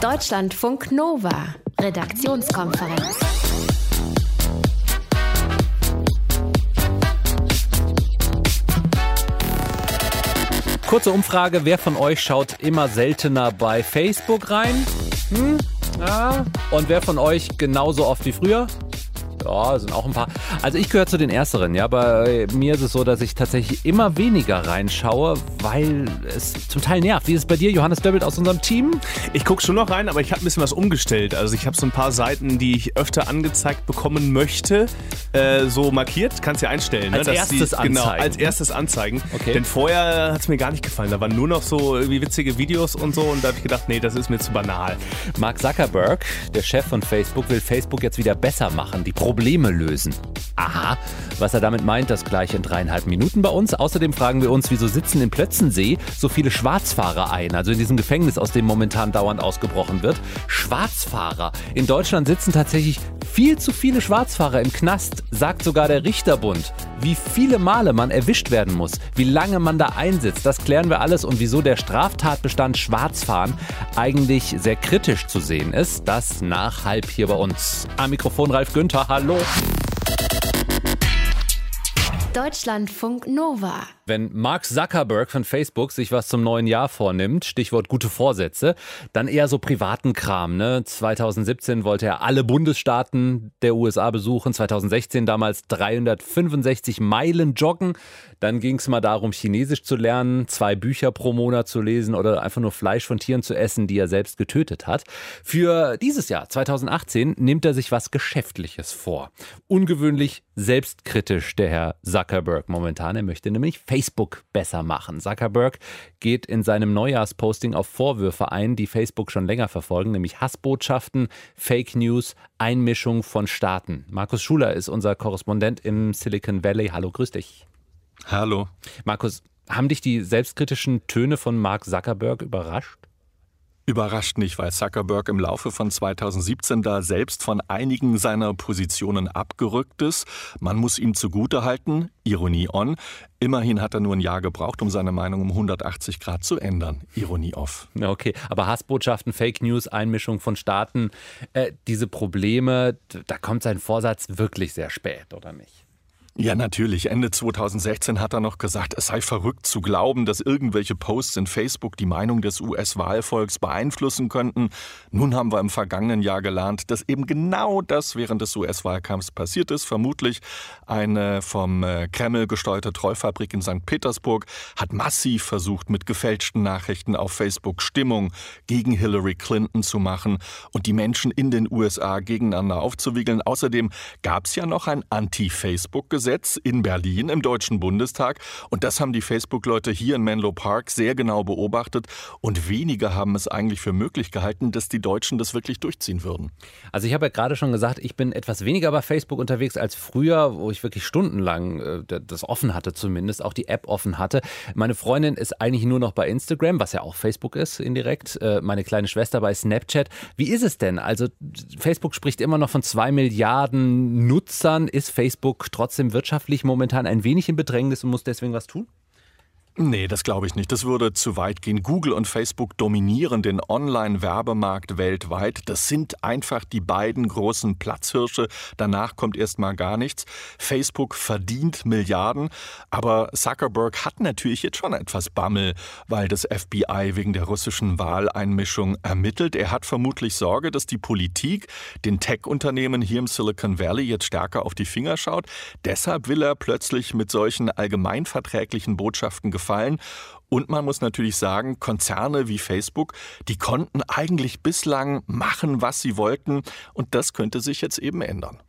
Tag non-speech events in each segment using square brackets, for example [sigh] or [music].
Deutschlandfunk Nova, Redaktionskonferenz. Kurze Umfrage, wer von euch schaut immer seltener bei Facebook rein? Hm? Ja. Und wer von euch genauso oft wie früher? Ja, sind auch ein paar. Also ich gehöre zu den Ersteren, ja. Bei mir ist es so, dass ich tatsächlich immer weniger reinschaue, weil es zum Teil nervt. Wie ist es bei dir, Johannes Döbbelt aus unserem Team? Ich gucke schon noch rein, aber ich habe ein bisschen was umgestellt. Also ich habe so ein paar Seiten, die ich öfter angezeigt bekommen möchte, äh, so markiert. Kannst du ja einstellen. Ne, als ne? erstes die, anzeigen. Genau, als erstes anzeigen. Okay. Denn vorher hat es mir gar nicht gefallen. Da waren nur noch so irgendwie witzige Videos und so. Und da habe ich gedacht, nee, das ist mir zu banal. Mark Zuckerberg, der Chef von Facebook, will Facebook jetzt wieder besser machen, die Probleme lösen. Aha, was er damit meint, das gleich in dreieinhalb Minuten bei uns. Außerdem fragen wir uns, wieso sitzen in Plötzensee so viele Schwarzfahrer ein, also in diesem Gefängnis, aus dem momentan dauernd ausgebrochen wird. Schwarzfahrer. In Deutschland sitzen tatsächlich viel zu viele Schwarzfahrer im Knast, sagt sogar der Richterbund. Wie viele Male man erwischt werden muss, wie lange man da einsitzt, das klären wir alles und wieso der Straftatbestand Schwarzfahren eigentlich sehr kritisch zu sehen ist, das nach halb hier bei uns. Am Mikrofon Ralf Günther, hallo. Hallo. Deutschlandfunk Nova. Wenn Mark Zuckerberg von Facebook sich was zum neuen Jahr vornimmt, Stichwort gute Vorsätze, dann eher so privaten Kram. Ne? 2017 wollte er alle Bundesstaaten der USA besuchen, 2016 damals 365 Meilen joggen. Dann ging es mal darum, Chinesisch zu lernen, zwei Bücher pro Monat zu lesen oder einfach nur Fleisch von Tieren zu essen, die er selbst getötet hat. Für dieses Jahr, 2018, nimmt er sich was Geschäftliches vor. Ungewöhnlich selbstkritisch der Herr Zuckerberg momentan. Er möchte nämlich Facebook besser machen. Zuckerberg geht in seinem Neujahrsposting auf Vorwürfe ein, die Facebook schon länger verfolgen, nämlich Hassbotschaften, Fake News, Einmischung von Staaten. Markus Schuler ist unser Korrespondent im Silicon Valley. Hallo, grüß dich. Hallo. Markus, haben dich die selbstkritischen Töne von Mark Zuckerberg überrascht? Überrascht nicht, weil Zuckerberg im Laufe von 2017 da selbst von einigen seiner Positionen abgerückt ist. Man muss ihm zugutehalten, Ironie on, immerhin hat er nur ein Jahr gebraucht, um seine Meinung um 180 Grad zu ändern. Ironie off. Okay, aber Hassbotschaften, Fake News, Einmischung von Staaten, äh, diese Probleme, da kommt sein Vorsatz wirklich sehr spät, oder nicht? Ja, natürlich. Ende 2016 hat er noch gesagt, es sei verrückt zu glauben, dass irgendwelche Posts in Facebook die Meinung des US-Wahlvolks beeinflussen könnten. Nun haben wir im vergangenen Jahr gelernt, dass eben genau das während des US-Wahlkampfs passiert ist. Vermutlich eine vom äh, Kreml gesteuerte Trollfabrik in St. Petersburg hat massiv versucht, mit gefälschten Nachrichten auf Facebook Stimmung gegen Hillary Clinton zu machen und die Menschen in den USA gegeneinander aufzuwiegeln. Außerdem gab es ja noch ein Anti-Facebook-Gesetz Gesetz in Berlin im Deutschen Bundestag. Und das haben die Facebook-Leute hier in Menlo Park sehr genau beobachtet. Und wenige haben es eigentlich für möglich gehalten, dass die Deutschen das wirklich durchziehen würden. Also ich habe ja gerade schon gesagt, ich bin etwas weniger bei Facebook unterwegs als früher, wo ich wirklich stundenlang äh, das offen hatte zumindest, auch die App offen hatte. Meine Freundin ist eigentlich nur noch bei Instagram, was ja auch Facebook ist indirekt. Äh, meine kleine Schwester bei Snapchat. Wie ist es denn? Also Facebook spricht immer noch von zwei Milliarden Nutzern. Ist Facebook trotzdem wirtschaftlich momentan ein wenig in Bedrängnis und muss deswegen was tun? Nee, das glaube ich nicht. Das würde zu weit gehen. Google und Facebook dominieren den Online-Werbemarkt weltweit. Das sind einfach die beiden großen Platzhirsche. Danach kommt erst mal gar nichts. Facebook verdient Milliarden, aber Zuckerberg hat natürlich jetzt schon etwas Bammel, weil das FBI wegen der russischen Wahleinmischung ermittelt. Er hat vermutlich Sorge, dass die Politik den Tech-Unternehmen hier im Silicon Valley jetzt stärker auf die Finger schaut. Deshalb will er plötzlich mit solchen allgemeinverträglichen Botschaften gefallen. Und man muss natürlich sagen, Konzerne wie Facebook, die konnten eigentlich bislang machen, was sie wollten. Und das könnte sich jetzt eben ändern.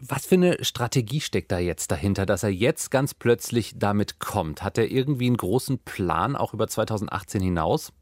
Was für eine Strategie steckt da jetzt dahinter, dass er jetzt ganz plötzlich damit kommt? Hat er irgendwie einen großen Plan auch über 2018 hinaus?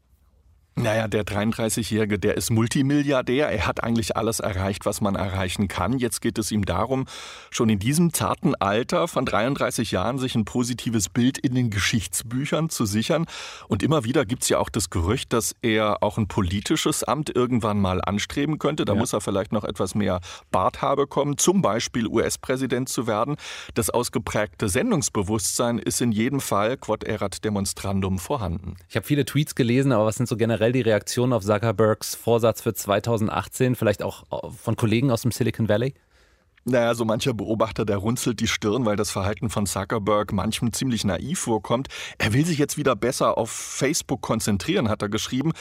Naja, der 33-Jährige, der ist Multimilliardär. Er hat eigentlich alles erreicht, was man erreichen kann. Jetzt geht es ihm darum, schon in diesem zarten Alter von 33 Jahren sich ein positives Bild in den Geschichtsbüchern zu sichern. Und immer wieder gibt es ja auch das Gerücht, dass er auch ein politisches Amt irgendwann mal anstreben könnte. Da ja. muss er vielleicht noch etwas mehr Barthaar bekommen, zum Beispiel US-Präsident zu werden. Das ausgeprägte Sendungsbewusstsein ist in jedem Fall quod erat demonstrandum vorhanden. Ich habe viele Tweets gelesen, aber was sind so generell generell die Reaktion auf Zuckerbergs Vorsatz für 2018, vielleicht auch von Kollegen aus dem Silicon Valley? Naja, so mancher Beobachter, der runzelt die Stirn, weil das Verhalten von Zuckerberg manchem ziemlich naiv vorkommt. Er will sich jetzt wieder besser auf Facebook konzentrieren, hat er geschrieben.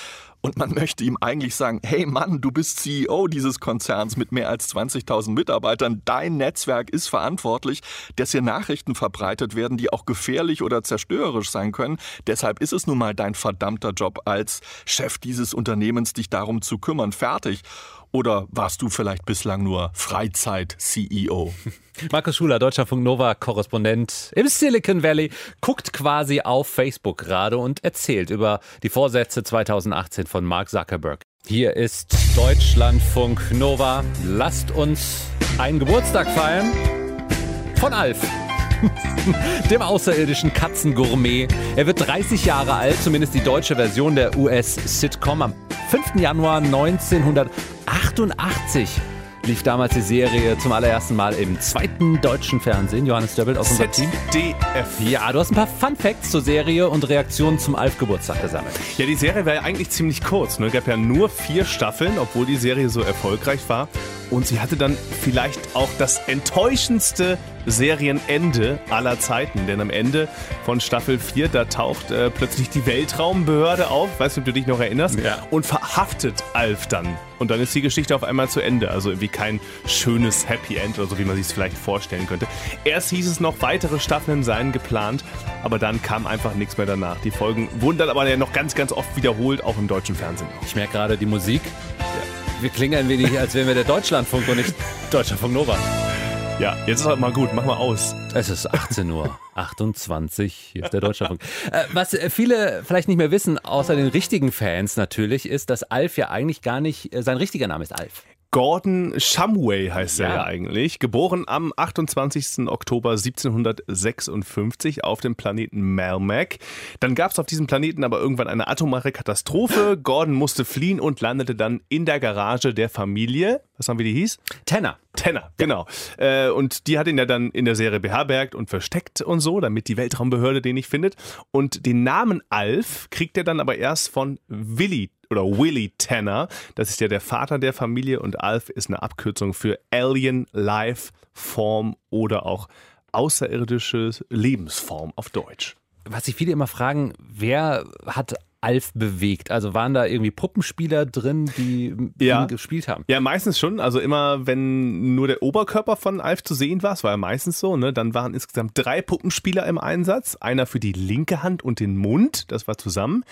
Und man möchte ihm eigentlich sagen, hey Mann, du bist CEO dieses Konzerns mit mehr als 20.000 Mitarbeitern. Dein Netzwerk ist verantwortlich, dass hier Nachrichten verbreitet werden, die auch gefährlich oder zerstörerisch sein können. Deshalb ist es nun mal dein verdammter Job als Chef dieses Unternehmens, dich darum zu kümmern. Fertig. Oder warst du vielleicht bislang nur Freizeit-CEO? [laughs] Markus Schuler, Deutschlandfunk Nova Korrespondent im Silicon Valley, guckt quasi auf Facebook gerade und erzählt über die Vorsätze 2018 von Mark Zuckerberg. Hier ist Deutschlandfunk Nova. Lasst uns einen Geburtstag feiern von Alf. [laughs] dem außerirdischen Katzengourmet. Er wird 30 Jahre alt, zumindest die deutsche Version der US-Sitcom. Am 5. Januar 1988 lief damals die Serie zum allerersten Mal im zweiten deutschen Fernsehen. Johannes Döbbelt aus unserem Team. ZDF. Ja, du hast ein paar Fun Facts zur Serie und Reaktionen zum Alf-Geburtstag gesammelt. Ja, die Serie war ja eigentlich ziemlich kurz. Ne? Es gab ja nur vier Staffeln, obwohl die Serie so erfolgreich war. Und sie hatte dann vielleicht auch das enttäuschendste Serienende aller Zeiten. Denn am Ende von Staffel 4, da taucht äh, plötzlich die Weltraumbehörde auf, weißt du, ob du dich noch erinnerst, ja. und verhaftet Alf dann. Und dann ist die Geschichte auf einmal zu Ende. Also irgendwie kein schönes Happy End oder so, wie man sich es vielleicht vorstellen könnte. Erst hieß es noch, weitere Staffeln seien geplant, aber dann kam einfach nichts mehr danach. Die Folgen wurden dann aber ja noch ganz, ganz oft wiederholt, auch im deutschen Fernsehen. Ich merke gerade die Musik. Ja wir klingen ein wenig, als wären wir der Deutschlandfunk und nicht [laughs] Deutschlandfunk Nova. Ja, jetzt ist halt mal gut, mach mal aus. Es ist 18 Uhr 28, hier ist der Deutschlandfunk. Äh, was viele vielleicht nicht mehr wissen, außer den richtigen Fans natürlich, ist, dass Alf ja eigentlich gar nicht, äh, sein richtiger Name ist Alf. Gordon Shumway heißt ja. er ja eigentlich. Geboren am 28. Oktober 1756 auf dem Planeten Melmac. Dann gab es auf diesem Planeten aber irgendwann eine atomare Katastrophe. Gordon musste fliehen und landete dann in der Garage der Familie. Was haben wir die hieß? Tanner. Tanner, genau. Ja. Äh, und die hat ihn ja dann in der Serie beherbergt und versteckt und so, damit die Weltraumbehörde den nicht findet. Und den Namen Alf kriegt er dann aber erst von Willy oder Willy Tanner. Das ist ja der Vater der Familie und Alf ist eine Abkürzung für Alien Life Form oder auch außerirdische Lebensform auf Deutsch. Was sich viele immer fragen, wer hat Alf bewegt? Also waren da irgendwie Puppenspieler drin, die ja. gespielt haben? Ja, meistens schon. Also immer, wenn nur der Oberkörper von Alf zu sehen war, es war ja meistens so, ne, dann waren insgesamt drei Puppenspieler im Einsatz. Einer für die linke Hand und den Mund, das war zusammen.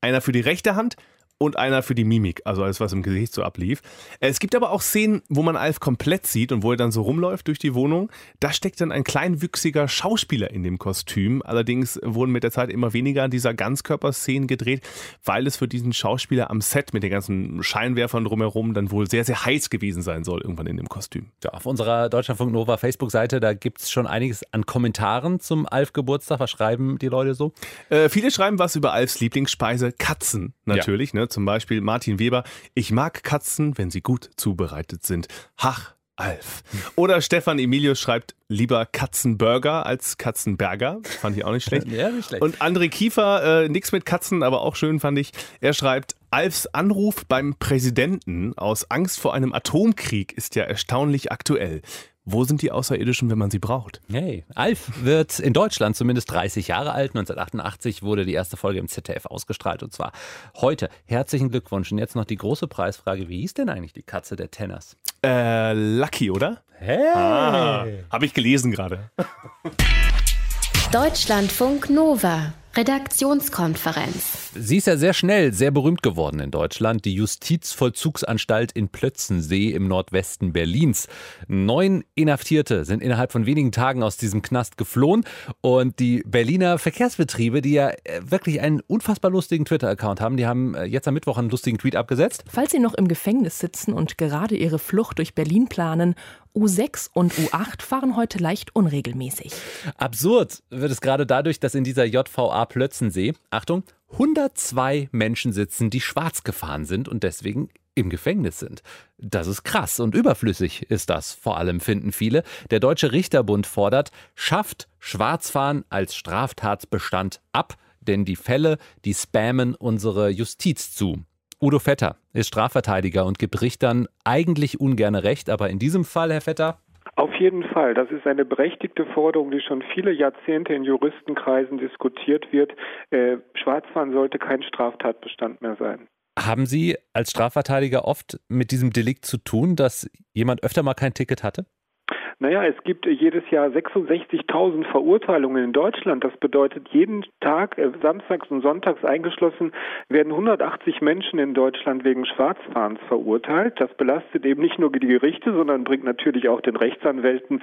Einer für die rechte Hand und einer für die Mimik, also alles, was im Gesicht so ablief. Es gibt aber auch Szenen, wo man Alf komplett sieht und wo er dann so rumläuft durch die Wohnung. Da steckt dann ein kleinwüchsiger Schauspieler in dem Kostüm. Allerdings wurden mit der Zeit immer weniger dieser Ganzkörperszenen gedreht, weil es für diesen Schauspieler am Set mit den ganzen Scheinwerfern drumherum dann wohl sehr, sehr heiß gewesen sein soll, irgendwann in dem Kostüm. Ja, auf unserer Deutschlandfunk Nova Facebook-Seite, da gibt es schon einiges an Kommentaren zum Alf-Geburtstag. Was schreiben die Leute so? Äh, viele schreiben was über Alfs Lieblingsspeise, Katzen natürlich. Ja. Ne? Zum Beispiel Martin Weber, ich mag Katzen, wenn sie gut zubereitet sind. Hach, Alf. Oder Stefan Emilius schreibt lieber Katzenburger als Katzenberger. Fand ich auch nicht schlecht. [laughs] ja, nicht schlecht. Und André Kiefer, äh, nix mit Katzen, aber auch schön fand ich. Er schreibt, Alfs Anruf beim Präsidenten aus Angst vor einem Atomkrieg ist ja erstaunlich aktuell. Wo sind die Außerirdischen, wenn man sie braucht? Hey, Alf wird in Deutschland zumindest 30 Jahre alt. 1988 wurde die erste Folge im ZDF ausgestrahlt und zwar heute. Herzlichen Glückwunsch. Und jetzt noch die große Preisfrage. Wie hieß denn eigentlich die Katze der Tenners? Äh, Lucky, oder? Hey! Ah, Habe ich gelesen gerade. Deutschlandfunk Nova. Redaktionskonferenz. Sie ist ja sehr schnell sehr berühmt geworden in Deutschland, die Justizvollzugsanstalt in Plötzensee im Nordwesten Berlins. Neun Inhaftierte sind innerhalb von wenigen Tagen aus diesem Knast geflohen und die Berliner Verkehrsbetriebe, die ja äh, wirklich einen unfassbar lustigen Twitter-Account haben, die haben äh, jetzt am Mittwoch einen lustigen Tweet abgesetzt. Falls Sie noch im Gefängnis sitzen und gerade Ihre Flucht durch Berlin planen, U6 und U8 fahren heute leicht unregelmäßig. Absurd wird es gerade dadurch, dass in dieser JVA Plötzensee, Achtung, 102 Menschen sitzen, die schwarz gefahren sind und deswegen im Gefängnis sind. Das ist krass und überflüssig ist das, vor allem finden viele. Der Deutsche Richterbund fordert, schafft Schwarzfahren als Straftatsbestand ab, denn die Fälle, die spammen unsere Justiz zu. Udo Vetter ist Strafverteidiger und gibt Richtern eigentlich ungern Recht, aber in diesem Fall, Herr Vetter, auf jeden Fall. Das ist eine berechtigte Forderung, die schon viele Jahrzehnte in Juristenkreisen diskutiert wird. Äh, Schwarzfahren sollte kein Straftatbestand mehr sein. Haben Sie als Strafverteidiger oft mit diesem Delikt zu tun, dass jemand öfter mal kein Ticket hatte? Naja, es gibt jedes Jahr 66.000 Verurteilungen in Deutschland. Das bedeutet, jeden Tag, äh, samstags und sonntags eingeschlossen, werden 180 Menschen in Deutschland wegen Schwarzfahrens verurteilt. Das belastet eben nicht nur die Gerichte, sondern bringt natürlich auch den Rechtsanwälten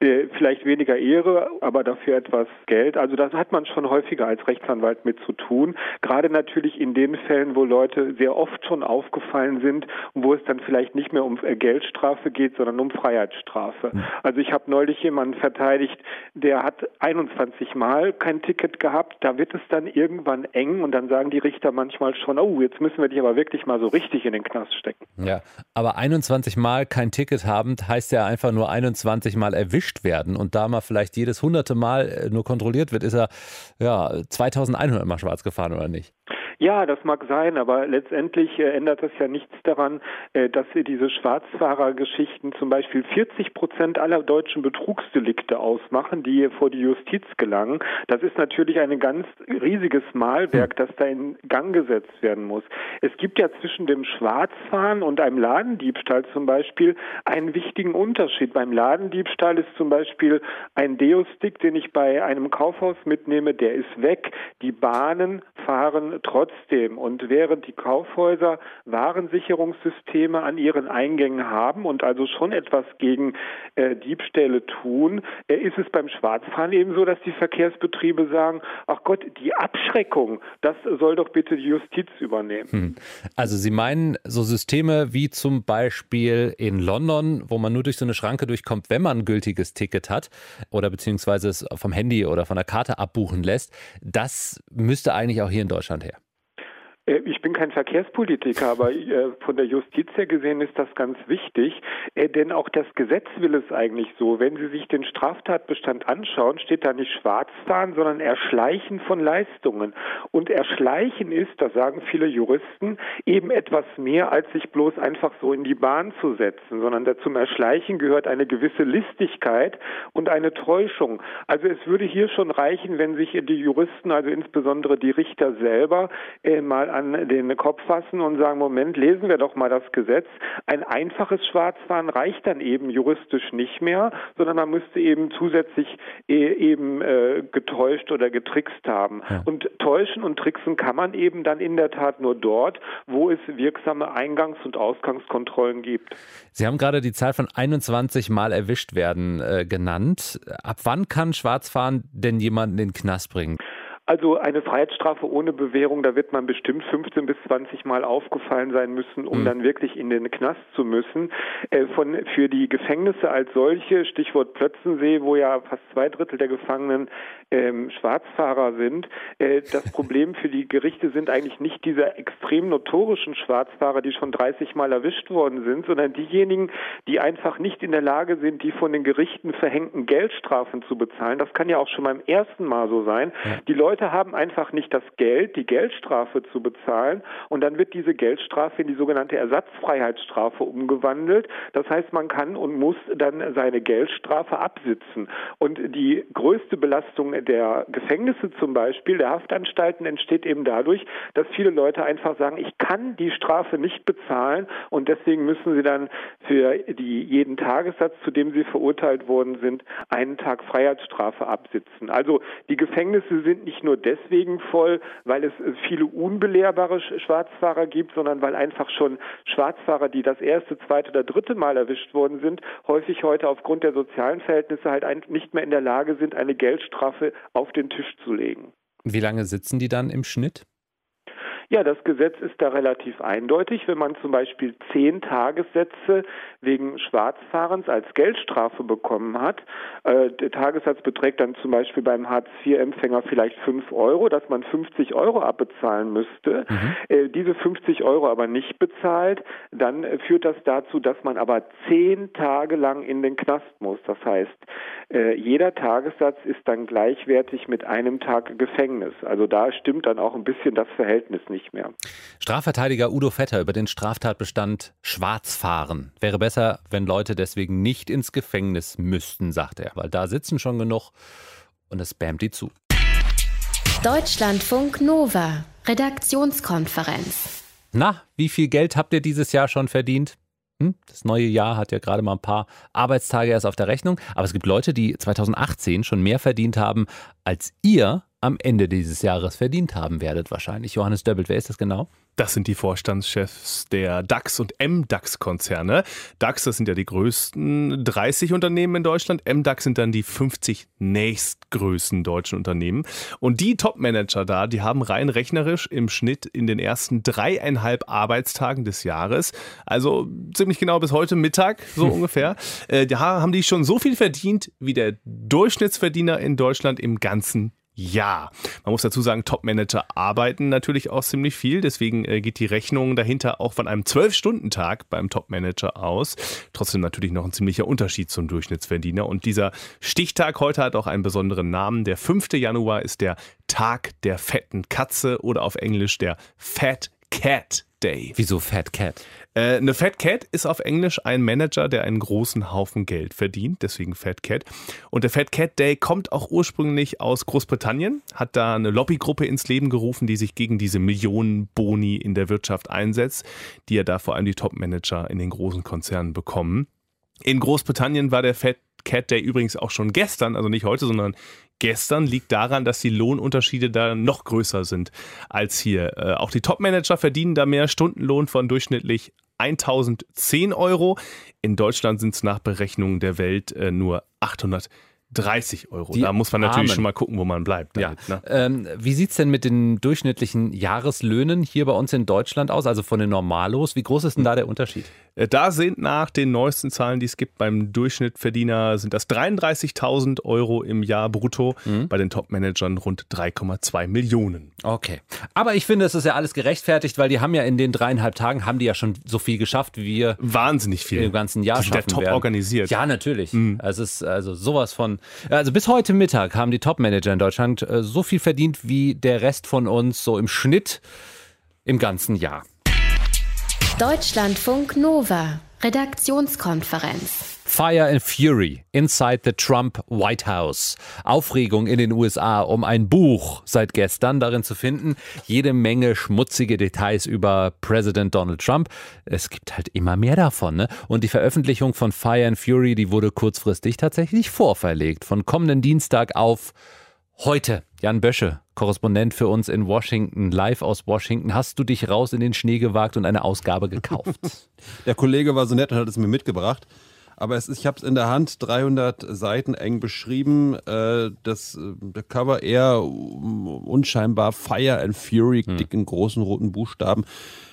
äh, vielleicht weniger Ehre, aber dafür etwas Geld. Also das hat man schon häufiger als Rechtsanwalt mit zu tun. Gerade natürlich in den Fällen, wo Leute sehr oft schon aufgefallen sind und wo es dann vielleicht nicht mehr um äh, Geldstrafe geht, sondern um Freiheitsstrafe. Mhm. Also ich habe neulich jemanden verteidigt, der hat 21 Mal kein Ticket gehabt. Da wird es dann irgendwann eng und dann sagen die Richter manchmal schon, oh, jetzt müssen wir dich aber wirklich mal so richtig in den Knast stecken. Ja, aber 21 Mal kein Ticket haben, heißt ja einfach nur 21 Mal erwischt werden und da mal vielleicht jedes hunderte Mal äh, nur kontrolliert wird, ist er ja 2100 Mal schwarz gefahren oder nicht? Ja, das mag sein, aber letztendlich äh, ändert das ja nichts daran, äh, dass diese Schwarzfahrergeschichten zum Beispiel 40 Prozent aller deutschen Betrugsdelikte ausmachen, die vor die Justiz gelangen. Das ist natürlich ein ganz riesiges Malwerk, das da in Gang gesetzt werden muss. Es gibt ja zwischen dem Schwarzfahren und einem Ladendiebstahl zum Beispiel einen wichtigen Unterschied. Beim Ladendiebstahl ist zum Beispiel ein Deostick, den ich bei einem Kaufhaus mitnehme, der ist weg. Die Bahnen fahren trotzdem trotzdem und während die Kaufhäuser Warensicherungssysteme an ihren Eingängen haben und also schon etwas gegen äh, Diebstähle tun, äh, ist es beim Schwarzfahren eben so, dass die Verkehrsbetriebe sagen, ach Gott, die Abschreckung, das soll doch bitte die Justiz übernehmen. Hm. Also Sie meinen so Systeme wie zum Beispiel in London, wo man nur durch so eine Schranke durchkommt, wenn man ein gültiges Ticket hat oder beziehungsweise es vom Handy oder von der Karte abbuchen lässt, das müsste eigentlich auch hier in Deutschland her. Äh, ich bin kein Verkehrspolitiker, aber äh, von der Justiz her gesehen ist das ganz wichtig, äh, denn auch das Gesetz will es eigentlich so. Wenn Sie sich den Straftatbestand anschauen, steht da nicht Schwarzfahren, sondern Erschleichen von Leistungen. Und Erschleichen ist, das sagen viele Juristen, eben etwas mehr, als sich bloß einfach so in die Bahn zu setzen, sondern zum Erschleichen gehört eine gewisse Listigkeit und eine Täuschung. Also es würde hier schon reichen, wenn sich die Juristen, also insbesondere die Richter selber, mal an den Kopf fassen und sagen, Moment, lesen wir doch mal das Gesetz. Ein einfaches Schwarzfahren reicht dann eben juristisch nicht mehr, sondern man müsste eben zusätzlich e eben äh, getäuscht oder getrickst haben. Ja. Und täuschen und tricksen kann man eben dann in der Tat nur dort, wo es wirksame Eingangs- und Ausgangskontrollen gibt. Sie haben gerade die Zahl von 21 Mal erwischt werden äh, genannt. Ab wann kann Schwarzfahren denn jemanden in den Knast bringen? Also eine Freiheitsstrafe ohne Bewährung, da wird man bestimmt 15 bis 20 Mal aufgefallen sein müssen, um mhm. dann wirklich in den Knast zu müssen. Äh, von, für die Gefängnisse als solche, Stichwort Plötzensee, wo ja fast zwei Drittel der Gefangenen ähm, Schwarzfahrer sind, äh, das [laughs] Problem für die Gerichte sind eigentlich nicht diese extrem notorischen Schwarzfahrer, die schon 30 Mal erwischt worden sind, sondern diejenigen, die einfach nicht in der Lage sind, die von den Gerichten verhängten Geldstrafen zu bezahlen. Das kann ja auch schon beim ersten Mal so sein. Die Leute Leute haben einfach nicht das Geld, die Geldstrafe zu bezahlen und dann wird diese Geldstrafe in die sogenannte Ersatzfreiheitsstrafe umgewandelt. Das heißt, man kann und muss dann seine Geldstrafe absitzen. Und die größte Belastung der Gefängnisse zum Beispiel, der Haftanstalten entsteht eben dadurch, dass viele Leute einfach sagen, ich kann die Strafe nicht bezahlen und deswegen müssen sie dann für die jeden Tagessatz, zu dem sie verurteilt worden sind, einen Tag Freiheitsstrafe absitzen. Also die Gefängnisse sind nicht nur nur deswegen voll, weil es viele unbelehrbare Schwarzfahrer gibt, sondern weil einfach schon Schwarzfahrer, die das erste, zweite oder dritte Mal erwischt worden sind, häufig heute aufgrund der sozialen Verhältnisse halt nicht mehr in der Lage sind, eine Geldstrafe auf den Tisch zu legen. Wie lange sitzen die dann im Schnitt? Ja, das Gesetz ist da relativ eindeutig. Wenn man zum Beispiel zehn Tagessätze wegen Schwarzfahrens als Geldstrafe bekommen hat, äh, der Tagessatz beträgt dann zum Beispiel beim Hartz-IV-Empfänger vielleicht fünf Euro, dass man 50 Euro abbezahlen müsste, mhm. äh, diese 50 Euro aber nicht bezahlt, dann äh, führt das dazu, dass man aber zehn Tage lang in den Knast muss. Das heißt, äh, jeder Tagessatz ist dann gleichwertig mit einem Tag Gefängnis. Also da stimmt dann auch ein bisschen das Verhältnis nicht nicht mehr. Strafverteidiger Udo Vetter über den Straftatbestand Schwarzfahren. Wäre besser, wenn Leute deswegen nicht ins Gefängnis müssten, sagt er, weil da sitzen schon genug und es spammt die zu. Deutschlandfunk Nova, Redaktionskonferenz. Na, wie viel Geld habt ihr dieses Jahr schon verdient? Hm? Das neue Jahr hat ja gerade mal ein paar Arbeitstage erst auf der Rechnung, aber es gibt Leute, die 2018 schon mehr verdient haben, als ihr am Ende dieses Jahres verdient haben werdet wahrscheinlich. Johannes Döbbelt, wer ist das genau? Das sind die Vorstandschefs der DAX und MDAX-Konzerne. DAX, das sind ja die größten 30 Unternehmen in Deutschland. MDAX sind dann die 50 nächstgrößten deutschen Unternehmen. Und die Top-Manager da, die haben rein rechnerisch im Schnitt in den ersten dreieinhalb Arbeitstagen des Jahres, also ziemlich genau bis heute Mittag, so hm. [laughs] ungefähr, äh, da haben die schon so viel verdient wie der Durchschnittsverdiener in Deutschland im ganzen ja. Man muss dazu sagen, Top-Manager arbeiten natürlich auch ziemlich viel. Deswegen äh, geht die Rechnung dahinter auch von einem 12-Stunden-Tag beim Top-Manager aus. Trotzdem natürlich noch ein ziemlicher Unterschied zum Durchschnittsverdiener. Und dieser Stichtag heute hat auch einen besonderen Namen. Der 5. Januar ist der Tag der fetten Katze oder auf Englisch der Fat Cat Day. Wieso Fat Cat? Äh, eine Fat Cat ist auf Englisch ein Manager, der einen großen Haufen Geld verdient, deswegen Fat Cat. Und der Fat Cat Day kommt auch ursprünglich aus Großbritannien, hat da eine Lobbygruppe ins Leben gerufen, die sich gegen diese Millionen Boni in der Wirtschaft einsetzt, die ja da vor allem die Top-Manager in den großen Konzernen bekommen. In Großbritannien war der Fat Cat Day übrigens auch schon gestern, also nicht heute, sondern gestern, liegt daran, dass die Lohnunterschiede da noch größer sind als hier. Äh, auch die Top-Manager verdienen da mehr Stundenlohn von durchschnittlich 1010 Euro. In Deutschland sind es nach Berechnungen der Welt äh, nur 800 30 Euro. Die da muss man natürlich Armen. schon mal gucken, wo man bleibt. Damit, ja. ne? ähm, wie sieht es denn mit den durchschnittlichen Jahreslöhnen hier bei uns in Deutschland aus, also von den Normalos? Wie groß ist denn da der Unterschied? Äh, da sind nach den neuesten Zahlen, die es gibt beim Durchschnittverdiener, sind das 33.000 Euro im Jahr brutto, mhm. bei den Top-Managern rund 3,2 Millionen. Okay. Aber ich finde, es ist ja alles gerechtfertigt, weil die haben ja in den dreieinhalb Tagen, haben die ja schon so viel geschafft, wie wir Wahnsinnig viel. im ganzen Jahr die sind schaffen top werden. organisiert. Ja, natürlich. Mhm. Es ist also sowas von also bis heute Mittag haben die Top-Manager in Deutschland äh, so viel verdient wie der Rest von uns so im Schnitt im ganzen Jahr. Deutschlandfunk Nova, Redaktionskonferenz. Fire and Fury Inside the Trump White House. Aufregung in den USA um ein Buch seit gestern darin zu finden. Jede Menge schmutzige Details über Präsident Donald Trump. Es gibt halt immer mehr davon. Ne? Und die Veröffentlichung von Fire and Fury, die wurde kurzfristig tatsächlich vorverlegt. Von kommenden Dienstag auf heute. Jan Bösche, Korrespondent für uns in Washington, live aus Washington. Hast du dich raus in den Schnee gewagt und eine Ausgabe gekauft? [laughs] Der Kollege war so nett und hat es mir mitgebracht. Aber es ist, ich habe es in der Hand, 300 Seiten eng beschrieben. Äh, das äh, Cover eher unscheinbar Fire and Fury, hm. dick in großen roten Buchstaben.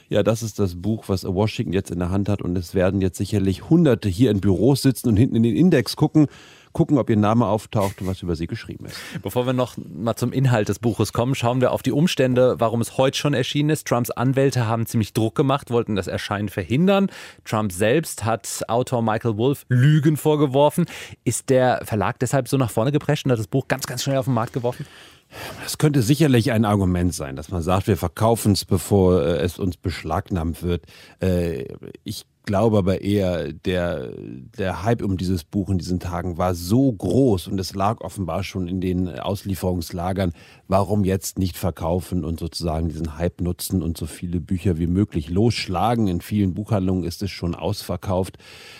Ja, das ist das Buch, was Washington jetzt in der Hand hat. Und es werden jetzt sicherlich Hunderte hier in Büros sitzen und hinten in den Index gucken gucken, ob ihr Name auftaucht und was über sie geschrieben ist. Bevor wir noch mal zum Inhalt des Buches kommen, schauen wir auf die Umstände, warum es heute schon erschienen ist. Trumps Anwälte haben ziemlich Druck gemacht, wollten das Erscheinen verhindern. Trump selbst hat Autor Michael Wolff Lügen vorgeworfen. Ist der Verlag deshalb so nach vorne geprescht und hat das Buch ganz, ganz schnell auf den Markt geworfen? Das könnte sicherlich ein Argument sein, dass man sagt, wir verkaufen es, bevor äh, es uns beschlagnahmt wird. Äh, ich glaube aber eher, der, der Hype um dieses Buch in diesen Tagen war so groß und es lag offenbar schon in den Auslieferungslagern. Warum jetzt nicht verkaufen und sozusagen diesen Hype nutzen und so viele Bücher wie möglich losschlagen? In vielen Buchhandlungen ist es schon ausverkauft.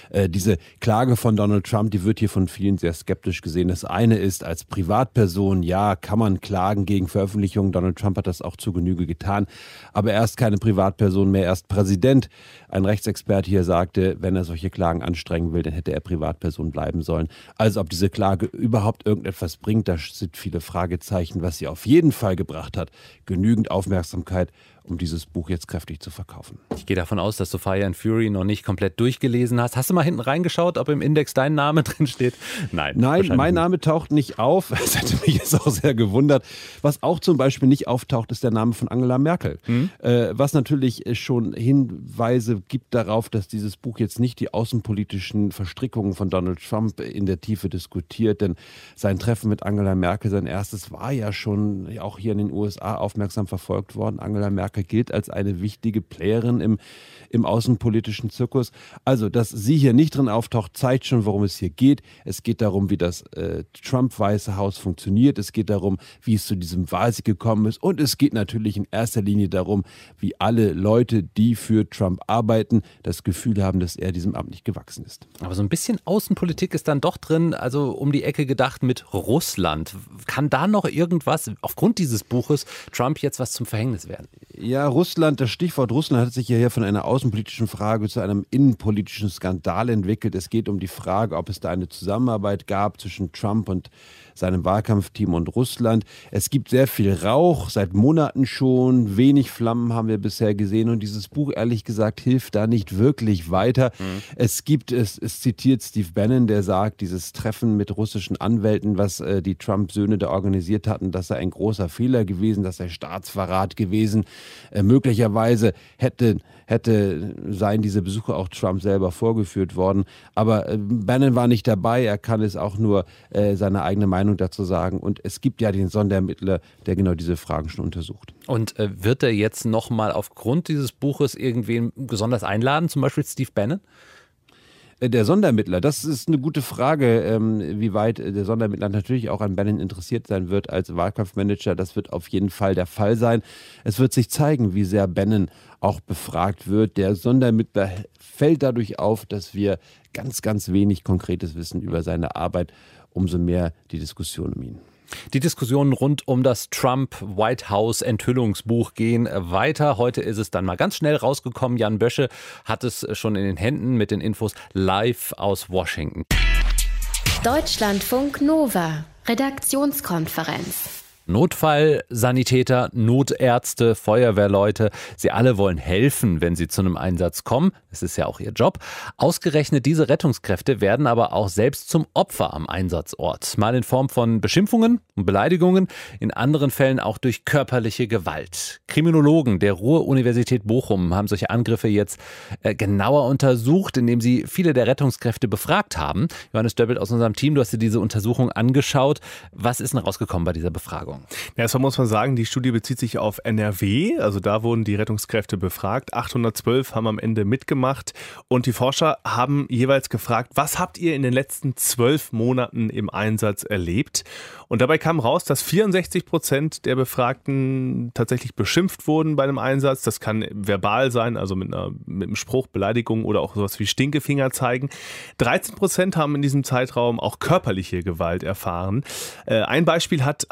Äh, diese Klage von Donald Trump, die wird hier von vielen sehr skeptisch gesehen. Das eine ist, als Privatperson, ja, kann man klagen gegen Veröffentlichungen. Donald Trump hat das auch zu Genüge getan. Aber er ist keine Privatperson mehr, er ist Präsident. Ein Rechtsexperte hier sagte, wenn er solche Klagen anstrengen will, dann hätte er Privatperson bleiben sollen. Also ob diese Klage überhaupt irgendetwas bringt, da sind viele Fragezeichen. Was sie auf jeden Fall gebracht hat, genügend Aufmerksamkeit um dieses Buch jetzt kräftig zu verkaufen. Ich gehe davon aus, dass du Fire and Fury noch nicht komplett durchgelesen hast. Hast du mal hinten reingeschaut, ob im Index dein Name [laughs] drin steht? Nein. Nein, mein nicht. Name taucht nicht auf. [laughs] Das hätte mich jetzt auch sehr gewundert. Was auch zum Beispiel nicht auftaucht, ist der Name von Angela Merkel. Mhm. Äh, was natürlich schon Hinweise gibt darauf, dass dieses Buch jetzt nicht die außenpolitischen Verstrickungen von Donald Trump in der Tiefe diskutiert. Denn sein Treffen mit Angela Merkel, sein erstes, war ja schon auch hier in den USA aufmerksam verfolgt worden. Angela Merkel Merkel gilt als eine wichtige Playerin im, im außenpolitischen Zirkus. Also, dass sie hier nicht drin auftaucht, zeigt schon, worum es hier geht. Es geht darum, wie das äh, Trump-Weiße Haus funktioniert. Es geht darum, wie es zu diesem Wahlsieg gekommen ist. Und es geht natürlich in erster Linie darum, wie alle Leute, die für Trump arbeiten, das Gefühl haben, dass er diesem Amt nicht gewachsen ist. Aber so ein bisschen Außenpolitik ist dann doch drin, also um die Ecke gedacht mit Russland. Kann da noch irgendwas aufgrund dieses Buches Trump jetzt was zum Verhängnis werden? Ja, Russland, das Stichwort Russland hat sich hier von einer außenpolitischen Frage zu einem innenpolitischen Skandal entwickelt. Es geht um die Frage, ob es da eine Zusammenarbeit gab zwischen Trump und seinem Wahlkampfteam und Russland. Es gibt sehr viel Rauch, seit Monaten schon. Wenig Flammen haben wir bisher gesehen. Und dieses Buch, ehrlich gesagt, hilft da nicht wirklich weiter. Mhm. Es gibt, es, es zitiert Steve Bannon, der sagt, dieses Treffen mit russischen Anwälten, was äh, die Trump-Söhne da organisiert hatten, das sei ein großer Fehler gewesen, das sei Staatsverrat gewesen. Äh, möglicherweise hätte, hätte seien diese Besuche auch Trump selber vorgeführt worden. Aber äh, Bannon war nicht dabei. Er kann es auch nur äh, seine eigene Meinung dazu sagen. Und es gibt ja den Sonderermittler, der genau diese Fragen schon untersucht. Und äh, wird er jetzt nochmal aufgrund dieses Buches irgendwen besonders einladen, zum Beispiel Steve Bannon? Äh, der Sondermittler, das ist eine gute Frage, ähm, wie weit der Sondermittler natürlich auch an Bannon interessiert sein wird als Wahlkampfmanager. Das wird auf jeden Fall der Fall sein. Es wird sich zeigen, wie sehr Bannon auch befragt wird. Der Sondermittler fällt dadurch auf, dass wir ganz, ganz wenig konkretes Wissen über seine Arbeit umso mehr die Diskussion um ihn. Die Diskussionen rund um das Trump-White House-Enthüllungsbuch gehen weiter. Heute ist es dann mal ganz schnell rausgekommen. Jan Bösche hat es schon in den Händen mit den Infos live aus Washington. Deutschlandfunk Nova, Redaktionskonferenz. Notfallsanitäter, Notärzte, Feuerwehrleute, sie alle wollen helfen, wenn sie zu einem Einsatz kommen. Es ist ja auch ihr Job. Ausgerechnet diese Rettungskräfte werden aber auch selbst zum Opfer am Einsatzort. Mal in Form von Beschimpfungen und Beleidigungen, in anderen Fällen auch durch körperliche Gewalt. Kriminologen der Ruhr-Universität Bochum haben solche Angriffe jetzt äh, genauer untersucht, indem sie viele der Rettungskräfte befragt haben. Johannes Döbbelt aus unserem Team, du hast dir diese Untersuchung angeschaut. Was ist denn rausgekommen bei dieser Befragung? Befragung? Ja, erstmal muss man sagen, die Studie bezieht sich auf NRW. Also da wurden die Rettungskräfte befragt. 812 haben am Ende mitgemacht. Und die Forscher haben jeweils gefragt, was habt ihr in den letzten zwölf Monaten im Einsatz erlebt? Und dabei kam raus, dass 64 Prozent der Befragten tatsächlich beschimpft wurden bei einem Einsatz. Das kann verbal sein, also mit, einer, mit einem Spruch, Beleidigung oder auch sowas wie Stinkefinger zeigen. 13 Prozent haben in diesem Zeitraum auch körperliche Gewalt erfahren. Äh, ein Beispiel hat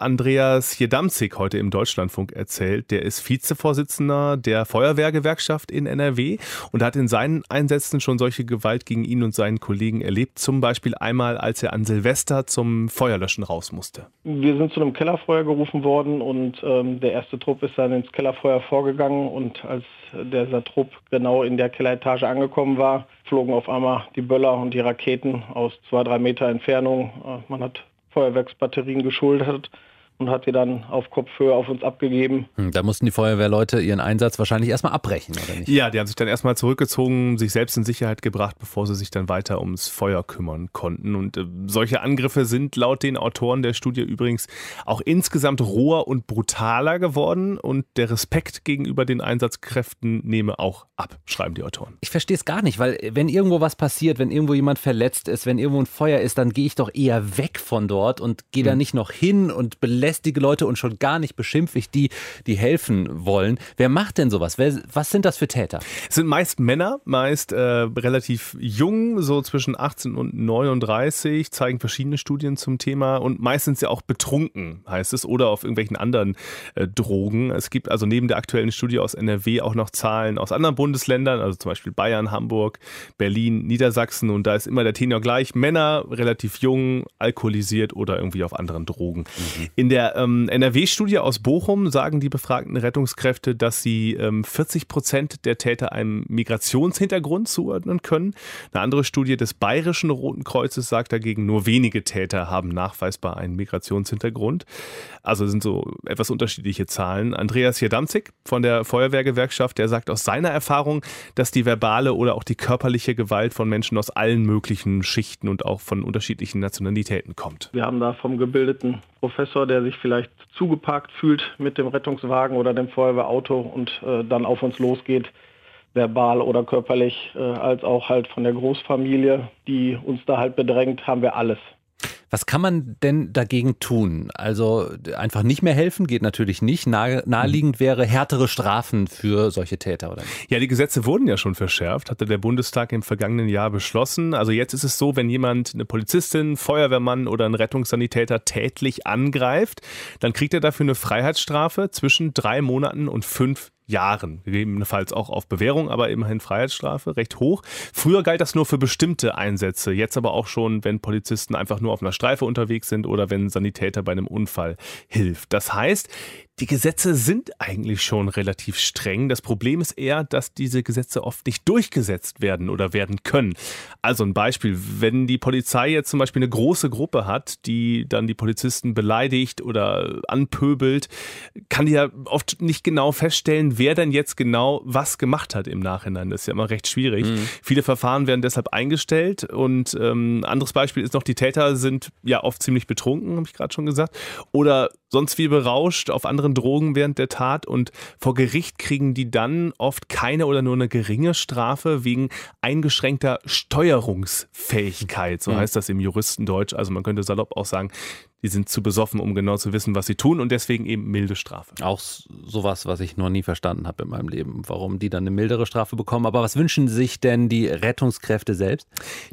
Andreas Jedamzik heute im Deutschlandfunk erzählt. Der ist Vizevorsitzender der Feuerwehrgewerkschaft in NRW und hat in seinen Einsätzen schon solche Gewalt gegen ihn und seinen Kollegen erlebt. Zum Beispiel einmal, als er an Silvester zum Feuerlöschen raus musste. Wir sind zu einem Kellerfeuer gerufen worden und ähm, der erste Trupp ist dann ins Kellerfeuer vorgegangen und als dieser Trupp genau in der Kelleretage angekommen war, flogen auf einmal die Böller und die Raketen aus zwei, drei Meter Entfernung. Äh, man hat Feuerwerksbatterien geschultert und hat sie dann auf Kopfhöhe auf uns abgegeben. Hm, da mussten die Feuerwehrleute ihren Einsatz wahrscheinlich erstmal abbrechen, oder nicht? Ja, die haben sich dann erstmal zurückgezogen, sich selbst in Sicherheit gebracht, bevor sie sich dann weiter ums Feuer kümmern konnten. Und äh, solche Angriffe sind laut den Autoren der Studie übrigens auch insgesamt roher und brutaler geworden und der Respekt gegenüber den Einsatzkräften nehme auch ab, schreiben die Autoren. Ich verstehe es gar nicht, weil wenn irgendwo was passiert, wenn irgendwo jemand verletzt ist, wenn irgendwo ein Feuer ist, dann gehe ich doch eher weg von dort und gehe hm. da nicht noch hin und belästige lästige Leute und schon gar nicht beschimpfe ich die, die helfen wollen. Wer macht denn sowas? Wer, was sind das für Täter? Es sind meist Männer, meist äh, relativ jung, so zwischen 18 und 39, zeigen verschiedene Studien zum Thema und meistens ja auch betrunken, heißt es, oder auf irgendwelchen anderen äh, Drogen. Es gibt also neben der aktuellen Studie aus NRW auch noch Zahlen aus anderen Bundesländern, also zum Beispiel Bayern, Hamburg, Berlin, Niedersachsen und da ist immer der Tenor gleich. Männer relativ jung, alkoholisiert oder irgendwie auf anderen Drogen. Mhm. In der ähm, NRW-Studie aus Bochum sagen die befragten Rettungskräfte, dass sie ähm, 40 Prozent der Täter einem Migrationshintergrund zuordnen können. Eine andere Studie des Bayerischen Roten Kreuzes sagt dagegen, nur wenige Täter haben nachweisbar einen Migrationshintergrund. Also sind so etwas unterschiedliche Zahlen. Andreas Jadamzik von der Feuerwehrgewerkschaft, der sagt aus seiner Erfahrung, dass die verbale oder auch die körperliche Gewalt von Menschen aus allen möglichen Schichten und auch von unterschiedlichen Nationalitäten kommt. Wir haben da vom gebildeten Professor, der sich vielleicht zugepackt fühlt mit dem Rettungswagen oder dem Feuerwehrauto und äh, dann auf uns losgeht, verbal oder körperlich, äh, als auch halt von der Großfamilie, die uns da halt bedrängt, haben wir alles. Was kann man denn dagegen tun? Also einfach nicht mehr helfen geht natürlich nicht. Nah, naheliegend wäre härtere Strafen für solche Täter, oder nicht? Ja, die Gesetze wurden ja schon verschärft, hatte der Bundestag im vergangenen Jahr beschlossen. Also jetzt ist es so, wenn jemand eine Polizistin, Feuerwehrmann oder ein Rettungssanitäter tätlich angreift, dann kriegt er dafür eine Freiheitsstrafe zwischen drei Monaten und fünf Jahren, gegebenenfalls auch auf Bewährung, aber immerhin Freiheitsstrafe, recht hoch. Früher galt das nur für bestimmte Einsätze, jetzt aber auch schon, wenn Polizisten einfach nur auf einer Streife unterwegs sind oder wenn Sanitäter bei einem Unfall hilft. Das heißt, die Gesetze sind eigentlich schon relativ streng. Das Problem ist eher, dass diese Gesetze oft nicht durchgesetzt werden oder werden können. Also ein Beispiel, wenn die Polizei jetzt zum Beispiel eine große Gruppe hat, die dann die Polizisten beleidigt oder anpöbelt, kann die ja oft nicht genau feststellen, wer denn jetzt genau was gemacht hat im Nachhinein. Das ist ja immer recht schwierig. Mhm. Viele Verfahren werden deshalb eingestellt und ähm, anderes Beispiel ist noch, die Täter sind ja oft ziemlich betrunken, habe ich gerade schon gesagt, oder sonst wie berauscht auf anderen Drogen während der Tat und vor Gericht kriegen die dann oft keine oder nur eine geringe Strafe wegen eingeschränkter Steuerungsfähigkeit. So mhm. heißt das im Juristendeutsch. Also man könnte salopp auch sagen, die sind zu besoffen, um genau zu wissen, was sie tun und deswegen eben milde Strafe. Auch sowas, was ich noch nie verstanden habe in meinem Leben, warum die dann eine mildere Strafe bekommen. Aber was wünschen sich denn die Rettungskräfte selbst?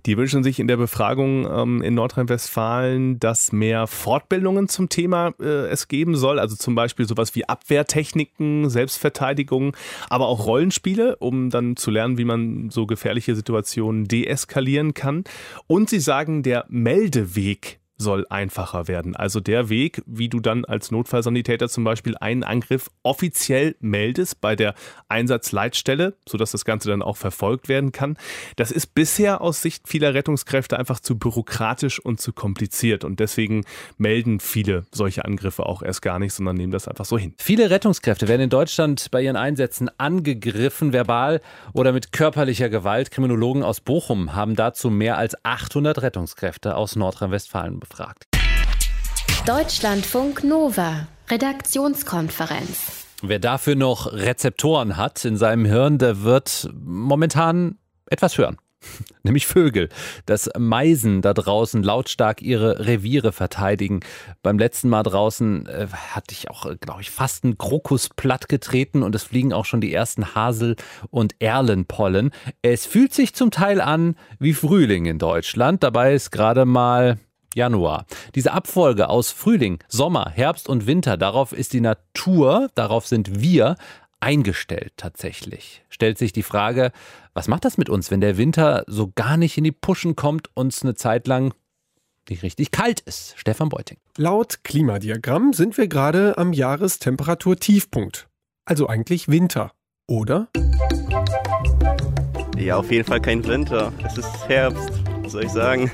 Die wünschen sich in der Befragung ähm, in Nordrhein-Westfalen, dass mehr Fortbildungen zum Thema äh, es geben soll. Also zum Beispiel sowas wie Abwehrtechniken, Selbstverteidigung, aber auch Rollenspiele, um dann zu lernen, wie man so gefährliche Situationen deeskalieren kann. Und sie sagen, der Meldeweg soll einfacher werden. Also der Weg, wie du dann als Notfallsanitäter zum Beispiel einen Angriff offiziell meldest bei der Einsatzleitstelle, sodass das Ganze dann auch verfolgt werden kann. Das ist bisher aus Sicht vieler Rettungskräfte einfach zu bürokratisch und zu kompliziert. Und deswegen melden viele solche Angriffe auch erst gar nicht, sondern nehmen das einfach so hin. Viele Rettungskräfte werden in Deutschland bei ihren Einsätzen angegriffen, verbal oder mit körperlicher Gewalt. Kriminologen aus Bochum haben dazu mehr als 800 Rettungskräfte aus Nordrhein-Westfalen befragt gefragt. Deutschlandfunk Nova, Redaktionskonferenz. Wer dafür noch Rezeptoren hat in seinem Hirn, der wird momentan etwas hören. [laughs] Nämlich Vögel, dass Meisen da draußen lautstark ihre Reviere verteidigen. Beim letzten Mal draußen äh, hatte ich auch, glaube ich, fast einen Krokus platt getreten und es fliegen auch schon die ersten Hasel- und Erlenpollen. Es fühlt sich zum Teil an wie Frühling in Deutschland. Dabei ist gerade mal Januar. Diese Abfolge aus Frühling, Sommer, Herbst und Winter, darauf ist die Natur, darauf sind wir eingestellt tatsächlich. Stellt sich die Frage, was macht das mit uns, wenn der Winter so gar nicht in die Puschen kommt, uns eine Zeit lang nicht richtig kalt ist? Stefan Beuting. Laut Klimadiagramm sind wir gerade am Jahrestemperaturtiefpunkt. Also eigentlich Winter, oder? Ja, auf jeden Fall kein Winter. Es ist Herbst, was soll ich sagen?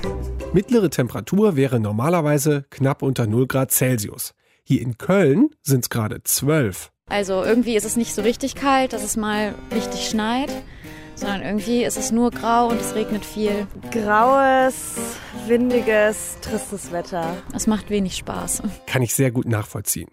Mittlere Temperatur wäre normalerweise knapp unter 0 Grad Celsius. Hier in Köln sind es gerade 12. Also irgendwie ist es nicht so richtig kalt, dass es mal richtig schneit, sondern irgendwie ist es nur grau und es regnet viel. Graues, windiges, tristes Wetter. Es macht wenig Spaß. Kann ich sehr gut nachvollziehen.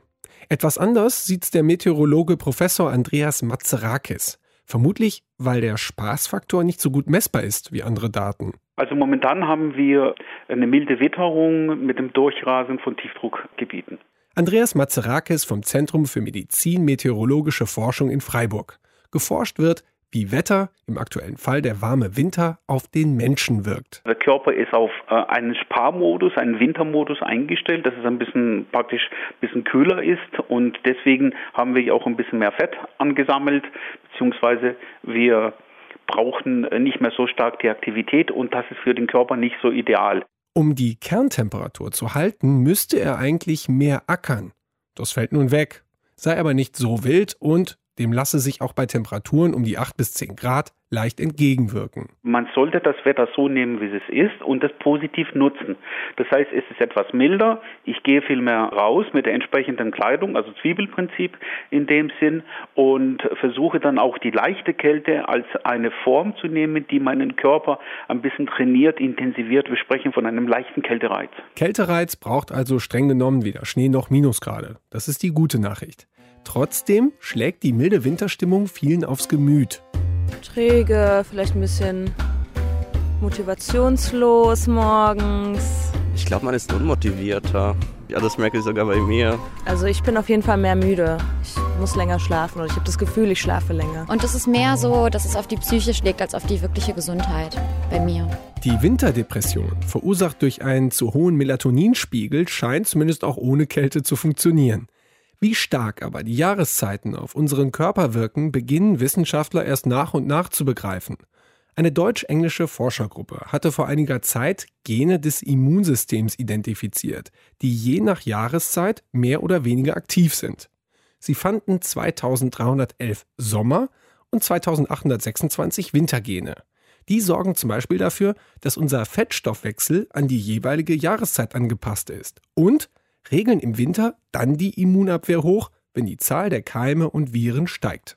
Etwas anders sieht's der Meteorologe Professor Andreas Matzerakis. Vermutlich, weil der Spaßfaktor nicht so gut messbar ist wie andere Daten. Also momentan haben wir eine milde Witterung mit dem Durchrasen von Tiefdruckgebieten. Andreas Mazerakis vom Zentrum für Medizin-Meteorologische Forschung in Freiburg. Geforscht wird, wie Wetter, im aktuellen Fall der warme Winter, auf den Menschen wirkt. Der Körper ist auf äh, einen Sparmodus, einen Wintermodus eingestellt, dass es ein bisschen praktisch ein bisschen kühler ist und deswegen haben wir auch ein bisschen mehr Fett angesammelt, beziehungsweise wir brauchen äh, nicht mehr so stark die Aktivität und das ist für den Körper nicht so ideal. Um die Kerntemperatur zu halten, müsste er eigentlich mehr ackern. Das fällt nun weg, sei aber nicht so wild und Dem lasse sich auch bei Temperaturen um die 8 bis 10 Grad leicht entgegenwirken. Man sollte das Wetter so nehmen, wie es ist und das positiv nutzen. Das heißt, es ist etwas milder, ich gehe viel mehr raus mit der entsprechenden Kleidung, also Zwiebelprinzip in dem Sinn und versuche dann auch die leichte Kälte als eine Form zu nehmen, die meinen Körper ein bisschen trainiert, intensiviert. Wir sprechen von einem leichten Kältereiz. Kältereiz braucht also streng genommen weder Schnee noch Minusgrade. Das ist die gute Nachricht. Trotzdem schlägt die milde Winterstimmung vielen aufs Gemüt. Träge, vielleicht ein bisschen motivationslos morgens. Ich glaube, man ist unmotivierter. Ja, das merke ich sogar bei mir. Also ich bin auf jeden Fall mehr müde. Ich muss länger schlafen oder ich habe das Gefühl, ich schlafe länger. Und es ist mehr so, dass es auf die Psyche schlägt als auf die wirkliche Gesundheit bei mir. Die Winterdepression, verursacht durch einen zu hohen Melatoninspiegel, scheint zumindest auch ohne Kälte zu funktionieren. Wie stark aber die Jahreszeiten auf unseren Körper wirken, beginnen Wissenschaftler erst nach und nach zu begreifen. Eine deutsch-englische Forschergruppe hatte vor einiger Zeit Gene des Immunsystems identifiziert, die je nach Jahreszeit mehr oder weniger aktiv sind. Sie fanden 2311 Sommer- und 2826 Wintergene. Die sorgen zum Beispiel dafür, dass unser Fettstoffwechsel an die jeweilige Jahreszeit angepasst ist und regeln im Winter dann die Immunabwehr hoch, wenn die Zahl der Keime und Viren steigt.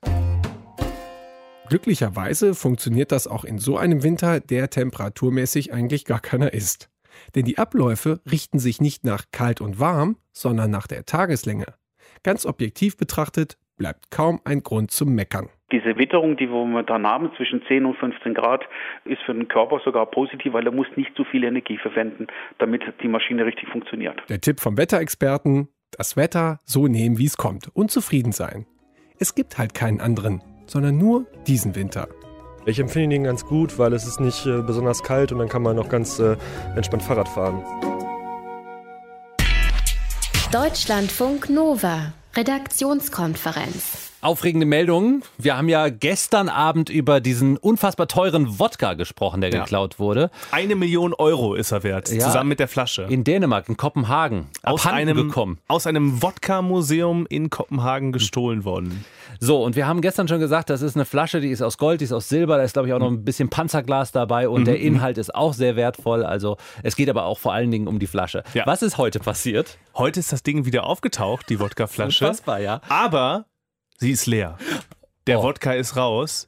Glücklicherweise funktioniert das auch in so einem Winter, der temperaturmäßig eigentlich gar keiner ist. Denn die Abläufe richten sich nicht nach kalt und warm, sondern nach der Tageslänge. Ganz objektiv betrachtet bleibt kaum ein Grund zum Meckern. Diese Witterung, die wir momentan haben, zwischen 10 und 15 Grad, ist für den Körper sogar positiv, weil er muss nicht zu viel Energie verwenden, damit die Maschine richtig funktioniert. Der Tipp vom Wetterexperten, das Wetter so nehmen, wie es kommt und zufrieden sein. Es gibt halt keinen anderen, sondern nur diesen Winter. Ich empfinde ihn ganz gut, weil es ist nicht äh, besonders kalt und dann kann man noch ganz äh, entspannt Fahrrad fahren. Deutschlandfunk Nova, Redaktionskonferenz. Aufregende Meldungen. Wir haben ja gestern Abend über diesen unfassbar teuren Wodka gesprochen, der ja. geklaut wurde. Eine Million Euro ist er wert, ja. zusammen mit der Flasche. In Dänemark, in Kopenhagen. Aus einem, gekommen. aus einem Wodka-Museum in Kopenhagen gestohlen worden. So, und wir haben gestern schon gesagt, das ist eine Flasche, die ist aus Gold, die ist aus Silber, da ist, glaube ich, auch noch ein bisschen Panzerglas dabei und mhm. der Inhalt ist auch sehr wertvoll. Also es geht aber auch vor allen Dingen um die Flasche. Ja. Was ist heute passiert? Heute ist das Ding wieder aufgetaucht, die Wodkaflasche. [laughs] Unfassbar, ja. Aber Sie ist leer. Der oh. Wodka ist raus.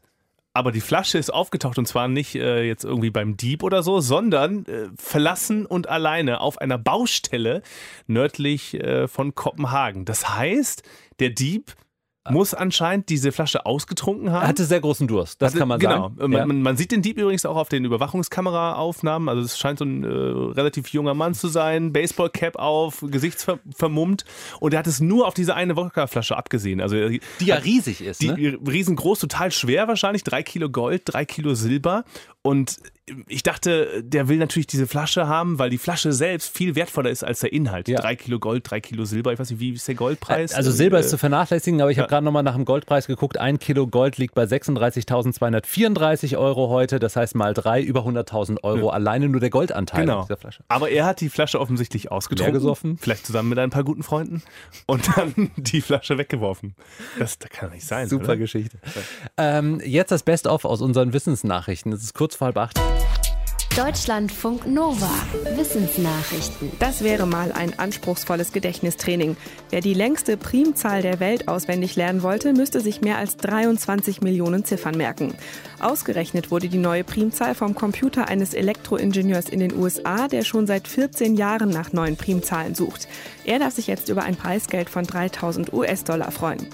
Aber die Flasche ist aufgetaucht und zwar nicht äh, jetzt irgendwie beim Dieb oder so, sondern äh, verlassen und alleine auf einer Baustelle nördlich äh, von Kopenhagen. Das heißt, der Dieb muss anscheinend diese Flasche ausgetrunken haben. Er hatte sehr großen Durst, das hatte, kann man genau. sagen. Genau. Man, man, sieht den Dieb übrigens auch auf den Überwachungskameraaufnahmen. Also es scheint so ein äh, relativ junger Mann zu sein, Baseballcap auf, gesichtsvermummt. Und er hat es nur auf diese eine Wodkaflasche abgesehen. Also, die ja riesig ist. Die ne? riesengroß, total schwer wahrscheinlich. Drei Kilo Gold, drei Kilo Silber. Und ich dachte, der will natürlich diese Flasche haben, weil die Flasche selbst viel wertvoller ist als der Inhalt. Ja. Drei Kilo Gold, drei Kilo Silber. Ich weiß nicht, wie ist der Goldpreis? Also Silber ist äh, zu vernachlässigen, aber ich ja. habe gerade nochmal nach dem Goldpreis geguckt. Ein Kilo Gold liegt bei 36.234 Euro heute. Das heißt mal drei, über 100.000 Euro. Ja. Alleine nur der Goldanteil genau. dieser Flasche. Aber er hat die Flasche offensichtlich ausgetrunken. gesoffen. Vielleicht zusammen mit ein paar guten Freunden. Und dann [laughs] die Flasche weggeworfen. Das, das kann nicht sein. Super oder? Geschichte. Ähm, jetzt das Best-of aus unseren Wissensnachrichten. Es ist kurz vor halb acht. Deutschlandfunk Nova. Wissensnachrichten. Das wäre mal ein anspruchsvolles Gedächtnistraining. Wer die längste Primzahl der Welt auswendig lernen wollte, müsste sich mehr als 23 Millionen Ziffern merken. Ausgerechnet wurde die neue Primzahl vom Computer eines Elektroingenieurs in den USA, der schon seit 14 Jahren nach neuen Primzahlen sucht. Er darf sich jetzt über ein Preisgeld von 3000 US-Dollar freuen.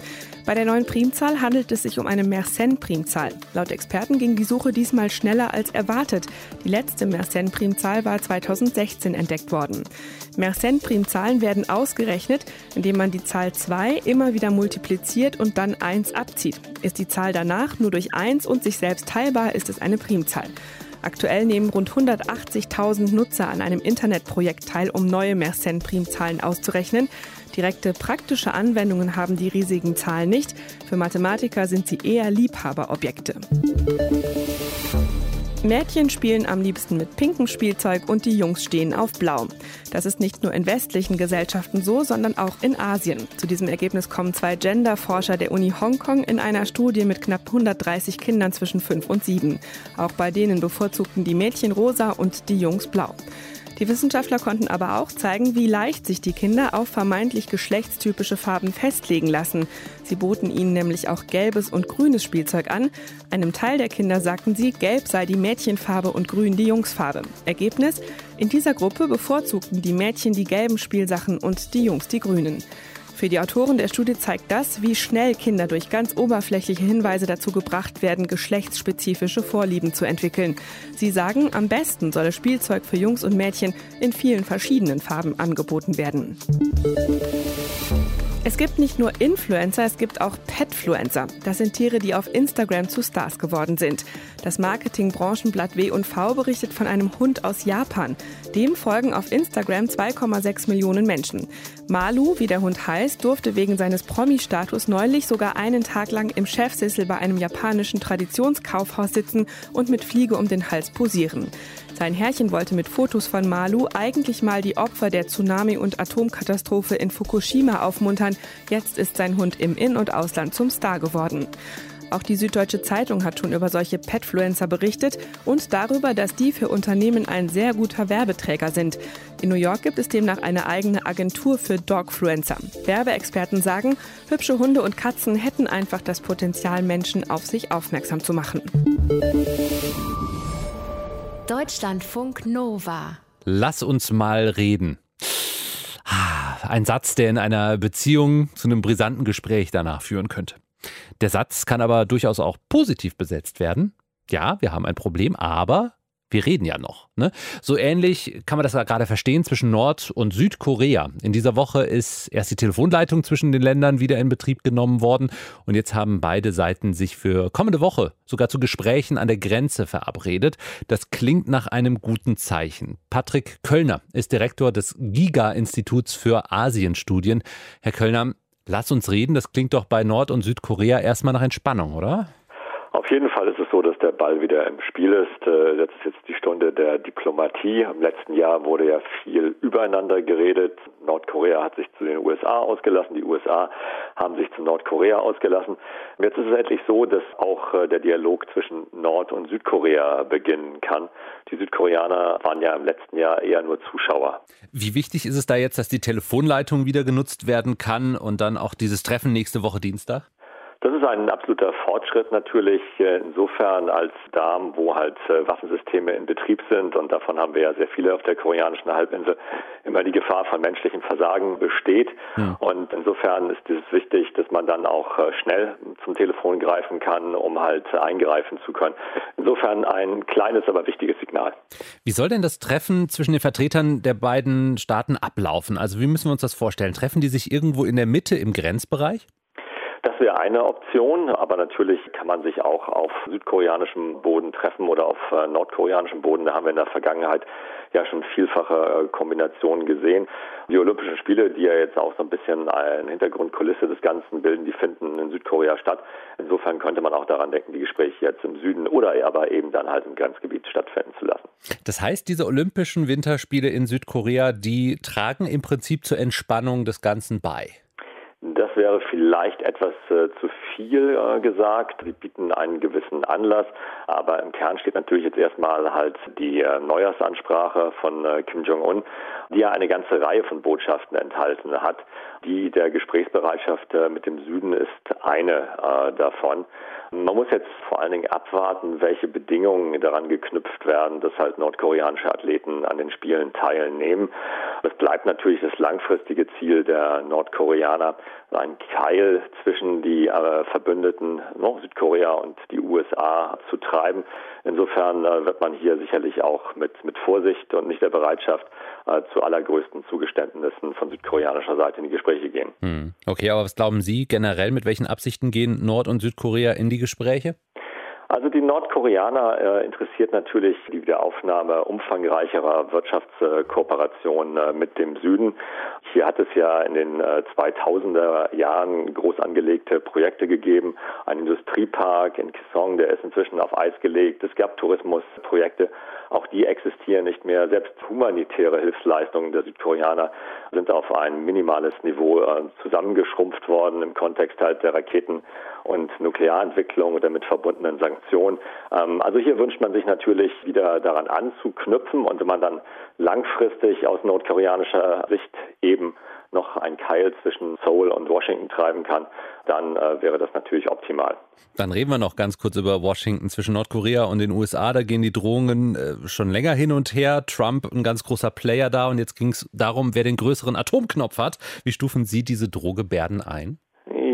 Bei der neuen Primzahl handelt es sich um eine Mersenne-Primzahl. Laut Experten ging die Suche diesmal schneller als erwartet. Die letzte Mersenne-Primzahl war 2016 entdeckt worden. Mersenne-Primzahlen werden ausgerechnet, indem man die Zahl 2 immer wieder multipliziert und dann 1 abzieht. Ist die Zahl danach nur durch 1 und sich selbst teilbar, ist es eine Primzahl. Aktuell nehmen rund 180.000 Nutzer an einem Internetprojekt teil, um neue Mersenne-Primzahlen auszurechnen. Direkte praktische Anwendungen haben die riesigen Zahlen nicht. Für Mathematiker sind sie eher Liebhaberobjekte. Mädchen spielen am liebsten mit pinkem Spielzeug und die Jungs stehen auf blau. Das ist nicht nur in westlichen Gesellschaften so, sondern auch in Asien. Zu diesem Ergebnis kommen zwei Gender-Forscher der Uni Hongkong in einer Studie mit knapp 130 Kindern zwischen 5 und 7. Auch bei denen bevorzugten die Mädchen rosa und die Jungs blau. Die Wissenschaftler konnten aber auch zeigen, wie leicht sich die Kinder auf vermeintlich geschlechtstypische Farben festlegen lassen. Sie boten ihnen nämlich auch gelbes und grünes Spielzeug an. Einem Teil der Kinder sagten sie, gelb sei die Mädchenfarbe und grün die Jungsfarbe. Ergebnis? In dieser Gruppe bevorzugten die Mädchen die gelben Spielsachen und die Jungs die grünen. Für die Autoren der Studie zeigt das, wie schnell Kinder durch ganz oberflächliche Hinweise dazu gebracht werden, geschlechtsspezifische Vorlieben zu entwickeln. Sie sagen, am besten solle Spielzeug für Jungs und Mädchen in vielen verschiedenen Farben angeboten werden. Es gibt nicht nur Influencer, es gibt auch Petfluencer. Das sind Tiere, die auf Instagram zu Stars geworden sind. Das Marketingbranchenblatt W&V berichtet von einem Hund aus Japan. Dem folgen auf Instagram 2,6 Millionen Menschen. Malu, wie der Hund heißt, durfte wegen seines Promi-Status neulich sogar einen Tag lang im Chefsessel bei einem japanischen Traditionskaufhaus sitzen und mit Fliege um den Hals posieren. Sein Herrchen wollte mit Fotos von Malu eigentlich mal die Opfer der Tsunami- und Atomkatastrophe in Fukushima aufmuntern. Jetzt ist sein Hund im In- und Ausland zum Star geworden. Auch die Süddeutsche Zeitung hat schon über solche Petfluencer berichtet und darüber, dass die für Unternehmen ein sehr guter Werbeträger sind. In New York gibt es demnach eine eigene Agentur für Dogfluencer. Werbeexperten sagen, hübsche Hunde und Katzen hätten einfach das Potenzial, Menschen auf sich aufmerksam zu machen. Deutschlandfunk Nova. Lass uns mal reden. Ein Satz, der in einer Beziehung zu einem brisanten Gespräch danach führen könnte. Der Satz kann aber durchaus auch positiv besetzt werden. Ja, wir haben ein Problem, aber wir reden ja noch. Ne? So ähnlich kann man das ja gerade verstehen zwischen Nord- und Südkorea. In dieser Woche ist erst die Telefonleitung zwischen den Ländern wieder in Betrieb genommen worden und jetzt haben beide Seiten sich für kommende Woche sogar zu Gesprächen an der Grenze verabredet. Das klingt nach einem guten Zeichen. Patrick Köllner ist Direktor des GIGA-Instituts für Asienstudien. Herr Köllner, lass uns reden. Das klingt doch bei Nord- und Südkorea erstmal nach Entspannung, oder? Auf jeden Fall ist es so, dass der Ball wieder im Spiel ist. Äh, das ist jetzt die Stunde der Diplomatie. Im letzten Jahr wurde ja viel übereinander geredet. Nordkorea hat sich zu den USA ausgelassen, die USA haben sich zu Nordkorea ausgelassen. Jetzt ist es endlich so, dass auch äh, der Dialog zwischen Nord- und Südkorea beginnen kann. Die Südkoreaner waren ja im letzten Jahr eher nur Zuschauer. Wie wichtig ist es da jetzt, dass die Telefonleitung wieder genutzt werden kann und dann auch dieses Treffen nächste Woche Dienstag? Das ist ein absoluter Fortschritt natürlich äh, insofern als da, wo halt äh, Waffensysteme in Betrieb sind und davon haben wir ja sehr viele auf der koreanischen Halbinsel, immer die Gefahr von menschlichem Versagen besteht. Ja. Und insofern ist es wichtig, dass man dann auch äh, schnell zum Telefon greifen kann, um halt eingreifen zu können. Insofern ein kleines, aber wichtiges Signal. Wie soll denn das Treffen zwischen den Vertretern der beiden Staaten ablaufen? Also wie müssen wir uns das vorstellen? Treffen die sich irgendwo in der Mitte im Grenzbereich? Das wäre eine Option, aber natürlich kann man sich auch auf südkoreanischem Boden treffen oder auf äh, nordkoreanischem Boden. Da haben wir in der Vergangenheit ja schon vielfache äh, Kombinationen gesehen. Die Olympischen Spiele, die ja jetzt auch so ein bisschen eine Hintergrundkulisse des Ganzen bilden, die finden in Südkorea statt. Insofern könnte man auch daran denken, die Gespräche jetzt im Süden oder aber eben dann halt im Grenzgebiet stattfinden zu lassen. Das heißt, diese Olympischen Winterspiele in Südkorea, die tragen im Prinzip zur Entspannung des Ganzen bei. Das wäre vielleicht etwas äh, zu viel äh, gesagt. Sie bieten einen gewissen Anlass, aber im Kern steht natürlich jetzt erstmal halt die äh, Neujahrsansprache von äh, Kim Jong-un, die ja eine ganze Reihe von Botschaften enthalten hat. Die der Gesprächsbereitschaft äh, mit dem Süden ist eine äh, davon. Man muss jetzt vor allen Dingen abwarten, welche Bedingungen daran geknüpft werden, dass halt nordkoreanische Athleten an den Spielen teilnehmen. Es bleibt natürlich das langfristige Ziel der Nordkoreaner, ein Keil zwischen die äh, Verbündeten no, Südkorea und die USA zu treiben. Insofern äh, wird man hier sicherlich auch mit, mit Vorsicht und nicht der Bereitschaft äh, zu allergrößten Zugeständnissen von südkoreanischer Seite in die Gespräche gehen. Hm. Okay, aber was glauben Sie generell, mit welchen Absichten gehen Nord- und Südkorea in die Gespräche? Also die Nordkoreaner äh, interessiert natürlich die Wiederaufnahme umfangreicherer Wirtschaftskooperationen äh, mit dem Süden. Hier hat es ja in den äh, 2000er Jahren groß angelegte Projekte gegeben. Ein Industriepark in Kisong, der ist inzwischen auf Eis gelegt. Es gab Tourismusprojekte. Auch die existieren nicht mehr. Selbst humanitäre Hilfsleistungen der Südkoreaner sind auf ein minimales Niveau äh, zusammengeschrumpft worden im Kontext halt der Raketen- und Nuklearentwicklung und damit verbundenen Sanktionen. Ähm, also hier wünscht man sich natürlich wieder daran anzuknüpfen und wenn man dann langfristig aus nordkoreanischer Sicht eben noch ein Keil zwischen Seoul und Washington treiben kann, dann äh, wäre das natürlich optimal. Dann reden wir noch ganz kurz über Washington zwischen Nordkorea und den USA. Da gehen die Drohungen äh, schon länger hin und her. Trump ein ganz großer Player da und jetzt ging es darum, wer den größeren Atomknopf hat. Wie stufen Sie diese Drohgebärden ein?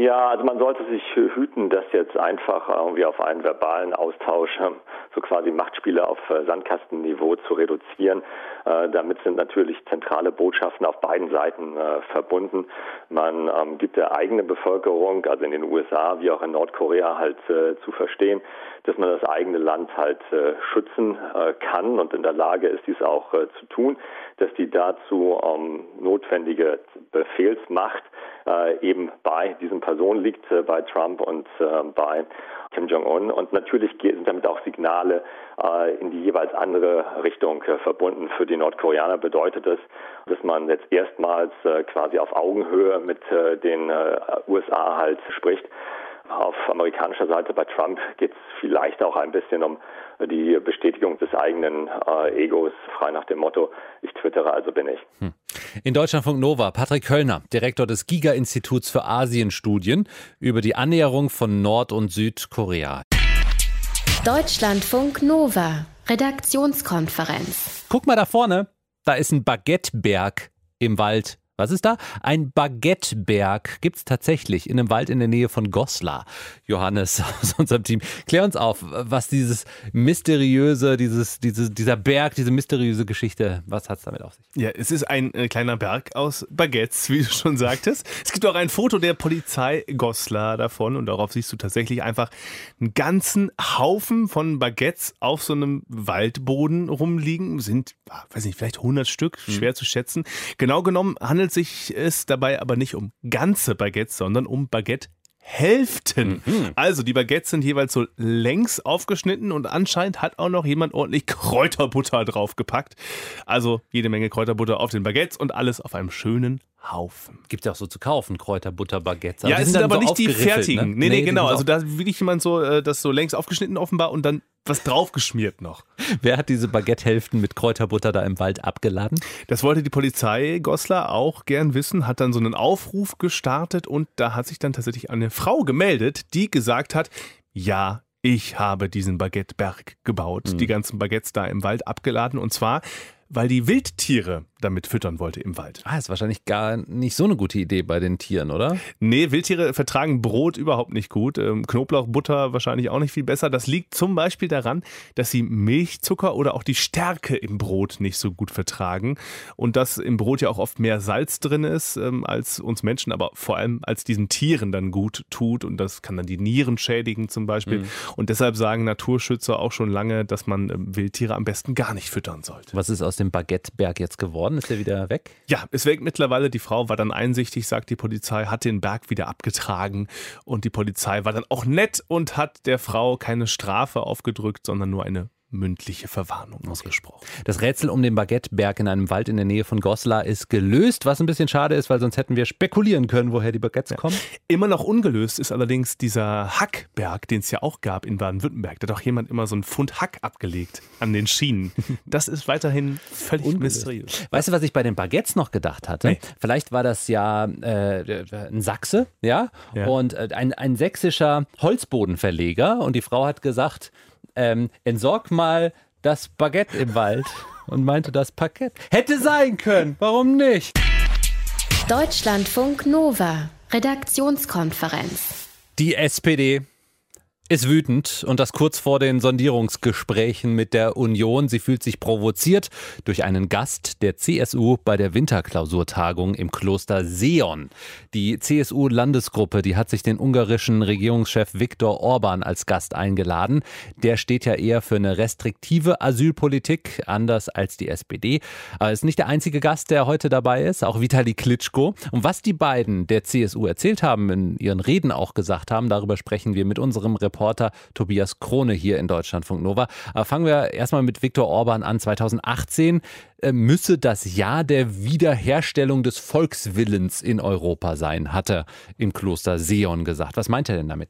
Ja, also man sollte sich hüten, das jetzt einfach irgendwie auf einen verbalen Austausch, ähm, so quasi Machtspiele auf äh, Sandkastenniveau zu reduzieren. Äh, damit sind natürlich zentrale Botschaften auf beiden Seiten äh, verbunden. Man ähm, gibt der eigenen Bevölkerung, also in den USA wie auch in Nordkorea, halt zu verstehen, dass man das eigene Land halt schützen kann und in der Lage ist, dies auch zu tun, dass die dazu ähm, notwendige Befehlsmacht eben bei diesen Personen liegt, bei Trump und bei Kim Jong-un. Und natürlich sind damit auch Signale äh, in die jeweils andere Richtung äh, verbunden. Für die Nordkoreaner bedeutet es, dass man jetzt erstmals äh, quasi auf Augenhöhe mit den USA halt spricht. Auf amerikanischer Seite bei Trump geht es vielleicht auch ein bisschen um die Bestätigung des eigenen äh, Egos, frei nach dem Motto, ich twittere, also bin ich. Hm. In Deutschlandfunk Nova, Patrick Höllner, Direktor des Giga-Instituts für Asienstudien, über die Annäherung von Nord- und Südkorea. Deutschlandfunk Nova, Redaktionskonferenz. Guck mal da vorne, da ist ein Baguetteberg im Wald was ist da? Ein Baguetteberg gibt es tatsächlich in einem Wald in der Nähe von Goslar. Johannes [laughs] aus unserem Team, klär uns auf, was dieses mysteriöse, dieses, dieses, dieser Berg, diese mysteriöse Geschichte, was hat es damit auf sich? Ja, es ist ein äh, kleiner Berg aus Baguettes, [laughs] wie du schon sagtest. Es gibt auch ein Foto der Polizei Goslar davon und darauf siehst du tatsächlich einfach einen ganzen Haufen von Baguettes auf so einem Waldboden rumliegen. Sind, ah, weiß nicht, vielleicht 100 Stück, hm. schwer mhm. zu schätzen. Genau genommen handelt handelt sich es dabei aber nicht um ganze Baguettes, sondern um Baguette Hälften. Mhm. Also die Baguettes sind jeweils so längs aufgeschnitten und anscheinend hat auch noch jemand ordentlich Kräuterbutter draufgepackt. Also jede Menge Kräuterbutter auf den Baguettes und alles auf einem schönen Haufen. Gibt ja auch so zu kaufen, Kräuterbutter-Baguettes. Ja, es sind, aber so nicht die fertigen. Ne? Nee, nee, nee genau. Also da will jemand so, äh, das so längs aufgeschnitten offenbar und dann was draufgeschmiert noch. [laughs] Wer hat diese Baguette-Hälften mit Kräuterbutter da im Wald abgeladen? Das wollte die Polizei Goslar auch gern wissen, hat dann so einen Aufruf gestartet und da hat sich dann tatsächlich eine Frau gemeldet, die gesagt hat, ja, ich habe diesen Baguetteberg gebaut, mhm. die ganzen Baguettes da im Wald abgeladen und zwar weil die Wildtiere damit füttern wollte im Wald. Ah, ist wahrscheinlich gar nicht so eine gute Idee bei den Tieren, oder? Nee, Wildtiere vertragen Brot überhaupt nicht gut. Ähm, Knoblauch, Butter wahrscheinlich auch nicht viel besser. Das liegt zum Beispiel daran, dass sie Milchzucker oder auch die Stärke im Brot nicht so gut vertragen. Und dass im Brot ja auch oft mehr Salz drin ist ähm, als uns Menschen, aber vor allem als diesen Tieren dann gut tut. Und das kann dann die Nieren schädigen zum Beispiel. Mhm. Und deshalb sagen Naturschützer auch schon lange, dass man ähm, Wildtiere am besten gar nicht füttern sollte. Was ist aus dem Baguetteberg jetzt geworden? Ist er wieder weg? Ja, ist weg mittlerweile. Die Frau war dann einsichtig, sagt die Polizei, hat den Berg wieder abgetragen und die Polizei war dann auch nett und hat der Frau keine Strafe aufgedrückt, sondern nur eine mündliche Verwarnung ausgesprochen. Das Rätsel um den Baguetteberg in einem Wald in der Nähe von Goslar ist gelöst, was ein bisschen schade ist, weil sonst hätten wir spekulieren können, woher die Baguettes kommen. Immer noch ungelöst ist allerdings dieser Hackberg, den es ja auch gab in Baden-Württemberg. Da hat auch jemand immer so einen Pfund Hack abgelegt an den Schienen. [laughs] Das ist weiterhin völlig ungelöst. mysteriös. Weißt du, was ich bei den Baguettes noch gedacht hatte? Nee. Vielleicht war das ja äh, ein Sachse, ja, ja. und äh, ein, ein sächsischer Holzbodenverleger und die Frau hat gesagt, ähm, entsorg mal das Baguette im Wald und meinte das Parkett. Hätte sein können, warum nicht? Deutschlandfunk Nova, Redaktionskonferenz. Die SPD ist wütend und das kurz vor den Sondierungsgesprächen mit der Union. Sie fühlt sich provoziert durch einen Gast der CSU bei der Winterklausurtagung im Kloster Seon. Die CSU-Landesgruppe, die hat sich den ungarischen Regierungschef Viktor Orban als Gast eingeladen. Der steht ja eher für eine restriktive Asylpolitik, anders als die SPD. Aber ist nicht der einzige Gast, der heute dabei ist, auch Vitali Klitschko. Und was die beiden der CSU erzählt haben, in ihren Reden auch gesagt haben, darüber sprechen wir mit unserem Reporter Reporter Tobias Krone hier in Deutschlandfunk Nova. Aber fangen wir erstmal mit Viktor Orban an. 2018 äh, müsse das Jahr der Wiederherstellung des Volkswillens in Europa sein, hat er im Kloster Seon gesagt. Was meint er denn damit?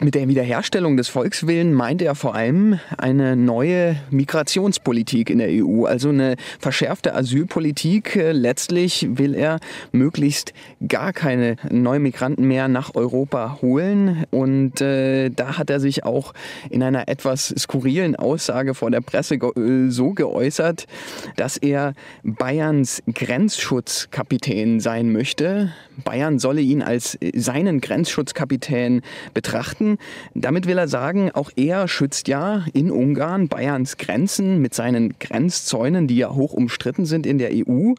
Mit der Wiederherstellung des Volkswillen meint er vor allem eine neue Migrationspolitik in der EU, also eine verschärfte Asylpolitik. Letztlich will er möglichst gar keine neuen Migranten mehr nach Europa holen. Und äh, da hat er sich auch in einer etwas skurrilen Aussage vor der Presse ge so geäußert, dass er Bayerns Grenzschutzkapitän sein möchte. Bayern solle ihn als seinen Grenzschutzkapitän betrachten. Grenzen. Damit will er sagen, auch er schützt ja in Ungarn Bayerns Grenzen mit seinen Grenzzäunen, die ja hoch umstritten sind in der EU.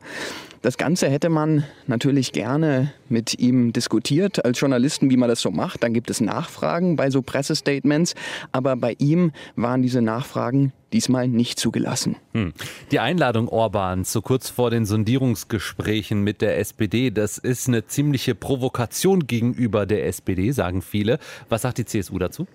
Das Ganze hätte man natürlich gerne mit ihm diskutiert als Journalisten, wie man das so macht. Dann gibt es Nachfragen bei so Pressestatements, aber bei ihm waren diese Nachfragen diesmal nicht zugelassen. Hm. Die Einladung Orbans so kurz vor den Sondierungsgesprächen mit der SPD, das ist eine ziemliche Provokation gegenüber der SPD, sagen viele. Was sagt die CSU dazu?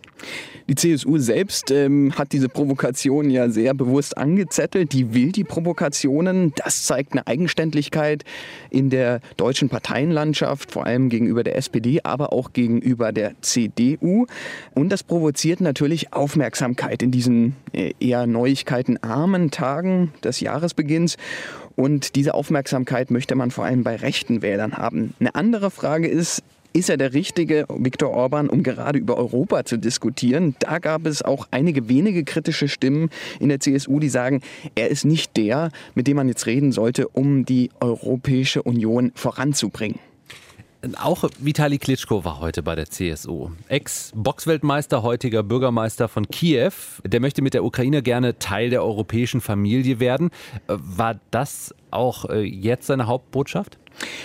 Die CSU selbst ähm, hat diese Provokation ja sehr bewusst angezettelt. Die will die Provokationen. Das zeigt eine Eigenständigkeit in der deutschen Parteienlandschaft, vor allem gegenüber der SPD, aber auch gegenüber der CDU. Und das provoziert natürlich Aufmerksamkeit in diesen äh, eher neuigkeitenarmen Tagen des Jahresbeginns. Und diese Aufmerksamkeit möchte man vor allem bei rechten Wählern haben. Eine andere Frage ist, ist er der richtige Viktor Orban, um gerade über Europa zu diskutieren? Da gab es auch einige wenige kritische Stimmen in der CSU, die sagen, er ist nicht der, mit dem man jetzt reden sollte, um die Europäische Union voranzubringen. Auch Vitali Klitschko war heute bei der CSU. Ex-Boxweltmeister, heutiger Bürgermeister von Kiew. Der möchte mit der Ukraine gerne Teil der europäischen Familie werden. War das auch äh, jetzt seine Hauptbotschaft?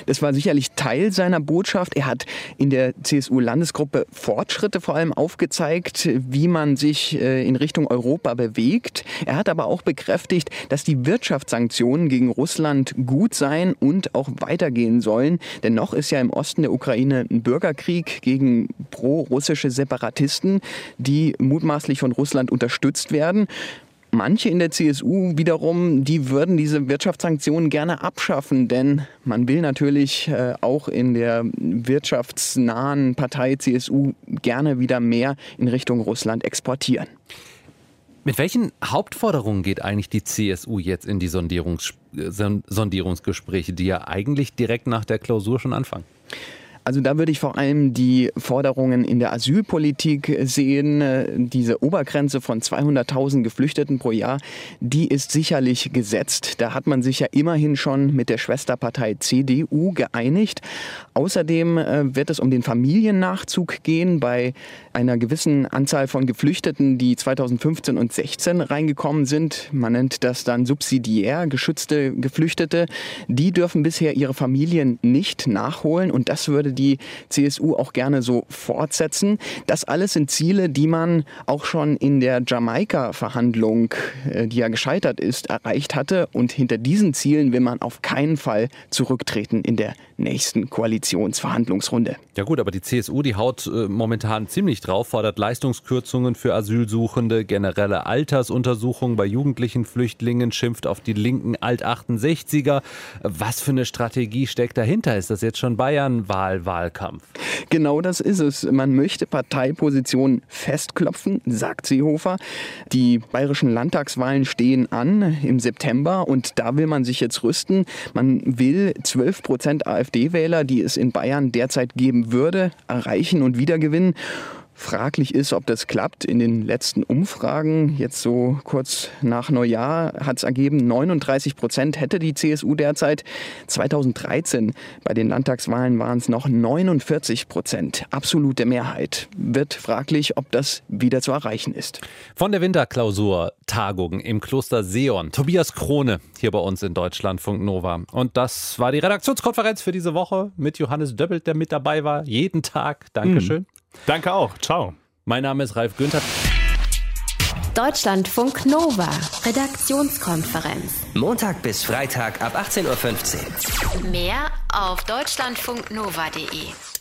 Das war sicherlich Teil seiner Botschaft. Er hat in der CSU-Landesgruppe Fortschritte vor allem aufgezeigt, wie man sich äh, in Richtung Europa bewegt. Er hat aber auch bekräftigt, dass die Wirtschaftssanktionen gegen Russland gut seien und auch weitergehen sollen. Denn noch ist ja im Osten der Ukraine ein Bürgerkrieg gegen pro-russische Separatisten, die mutmaßlich von Russland unterstützt werden. Manche in der CSU wiederum, die würden diese Wirtschaftssanktionen gerne abschaffen, denn man will natürlich äh, auch in der wirtschaftsnahen Partei CSU gerne wieder mehr in Richtung Russland exportieren. Mit welchen Hauptforderungen geht eigentlich die CSU jetzt in die Sondierungs Sondierungsgespräche, die ja eigentlich direkt nach der Klausur schon anfangen? Also da würde ich vor allem die Forderungen in der Asylpolitik sehen. Diese Obergrenze von 200.000 Geflüchteten pro Jahr, die ist sicherlich gesetzt. Da hat man sich ja immerhin schon mit der Schwesterpartei CDU geeinigt. Außerdem äh, wird es um den Familiennachzug gehen bei einer gewissen Anzahl von Geflüchteten, die 2015 und 16 reingekommen sind. Man nennt das dann subsidiär geschützte Geflüchtete. Die dürfen bisher ihre Familien nicht nachholen und das würde die CSU auch gerne so fortsetzen. Das alles sind Ziele, die man auch schon in der Jamaika-Verhandlung, äh, die ja gescheitert ist, erreicht hatte. Und hinter diesen Zielen will man auf keinen Fall zurücktreten in der nächsten Koalitionsverhandlungsrunde. Ja gut, aber die CSU, die haut äh, momentan ziemlich drauf, fordert Leistungskürzungen für Asylsuchende, generelle Altersuntersuchungen bei jugendlichen Flüchtlingen, schimpft auf die linken Alt-68er. Was für eine Strategie steckt dahinter? Ist das jetzt schon Bayern-Wahlwahlkampf? Genau das ist es. Man möchte Parteipositionen festklopfen, sagt Seehofer. Die bayerischen Landtagswahlen stehen an im September und da will man sich jetzt rüsten. Man will 12 Prozent AfD AfD-Wähler, die es in Bayern derzeit geben würde, erreichen und wiedergewinnen. Fraglich ist, ob das klappt. In den letzten Umfragen, jetzt so kurz nach Neujahr, hat es ergeben, 39 Prozent hätte die CSU derzeit. 2013 bei den Landtagswahlen waren es noch 49 Prozent. Absolute Mehrheit. Wird fraglich, ob das wieder zu erreichen ist. Von der Winterklausur-Tagung im Kloster Seon. Tobias Krone hier bei uns in Deutschlandfunk Nova. Und das war die Redaktionskonferenz für diese Woche mit Johannes Döbbelt, der mit dabei war. Jeden Tag. Dankeschön. Mhm. Danke auch. Ciao. Mein Name ist Ralf Günther. Deutschlandfunk Nova, Redaktionskonferenz. Montag bis Freitag ab 18.15 Uhr. Mehr auf deutschlandfunknova.de.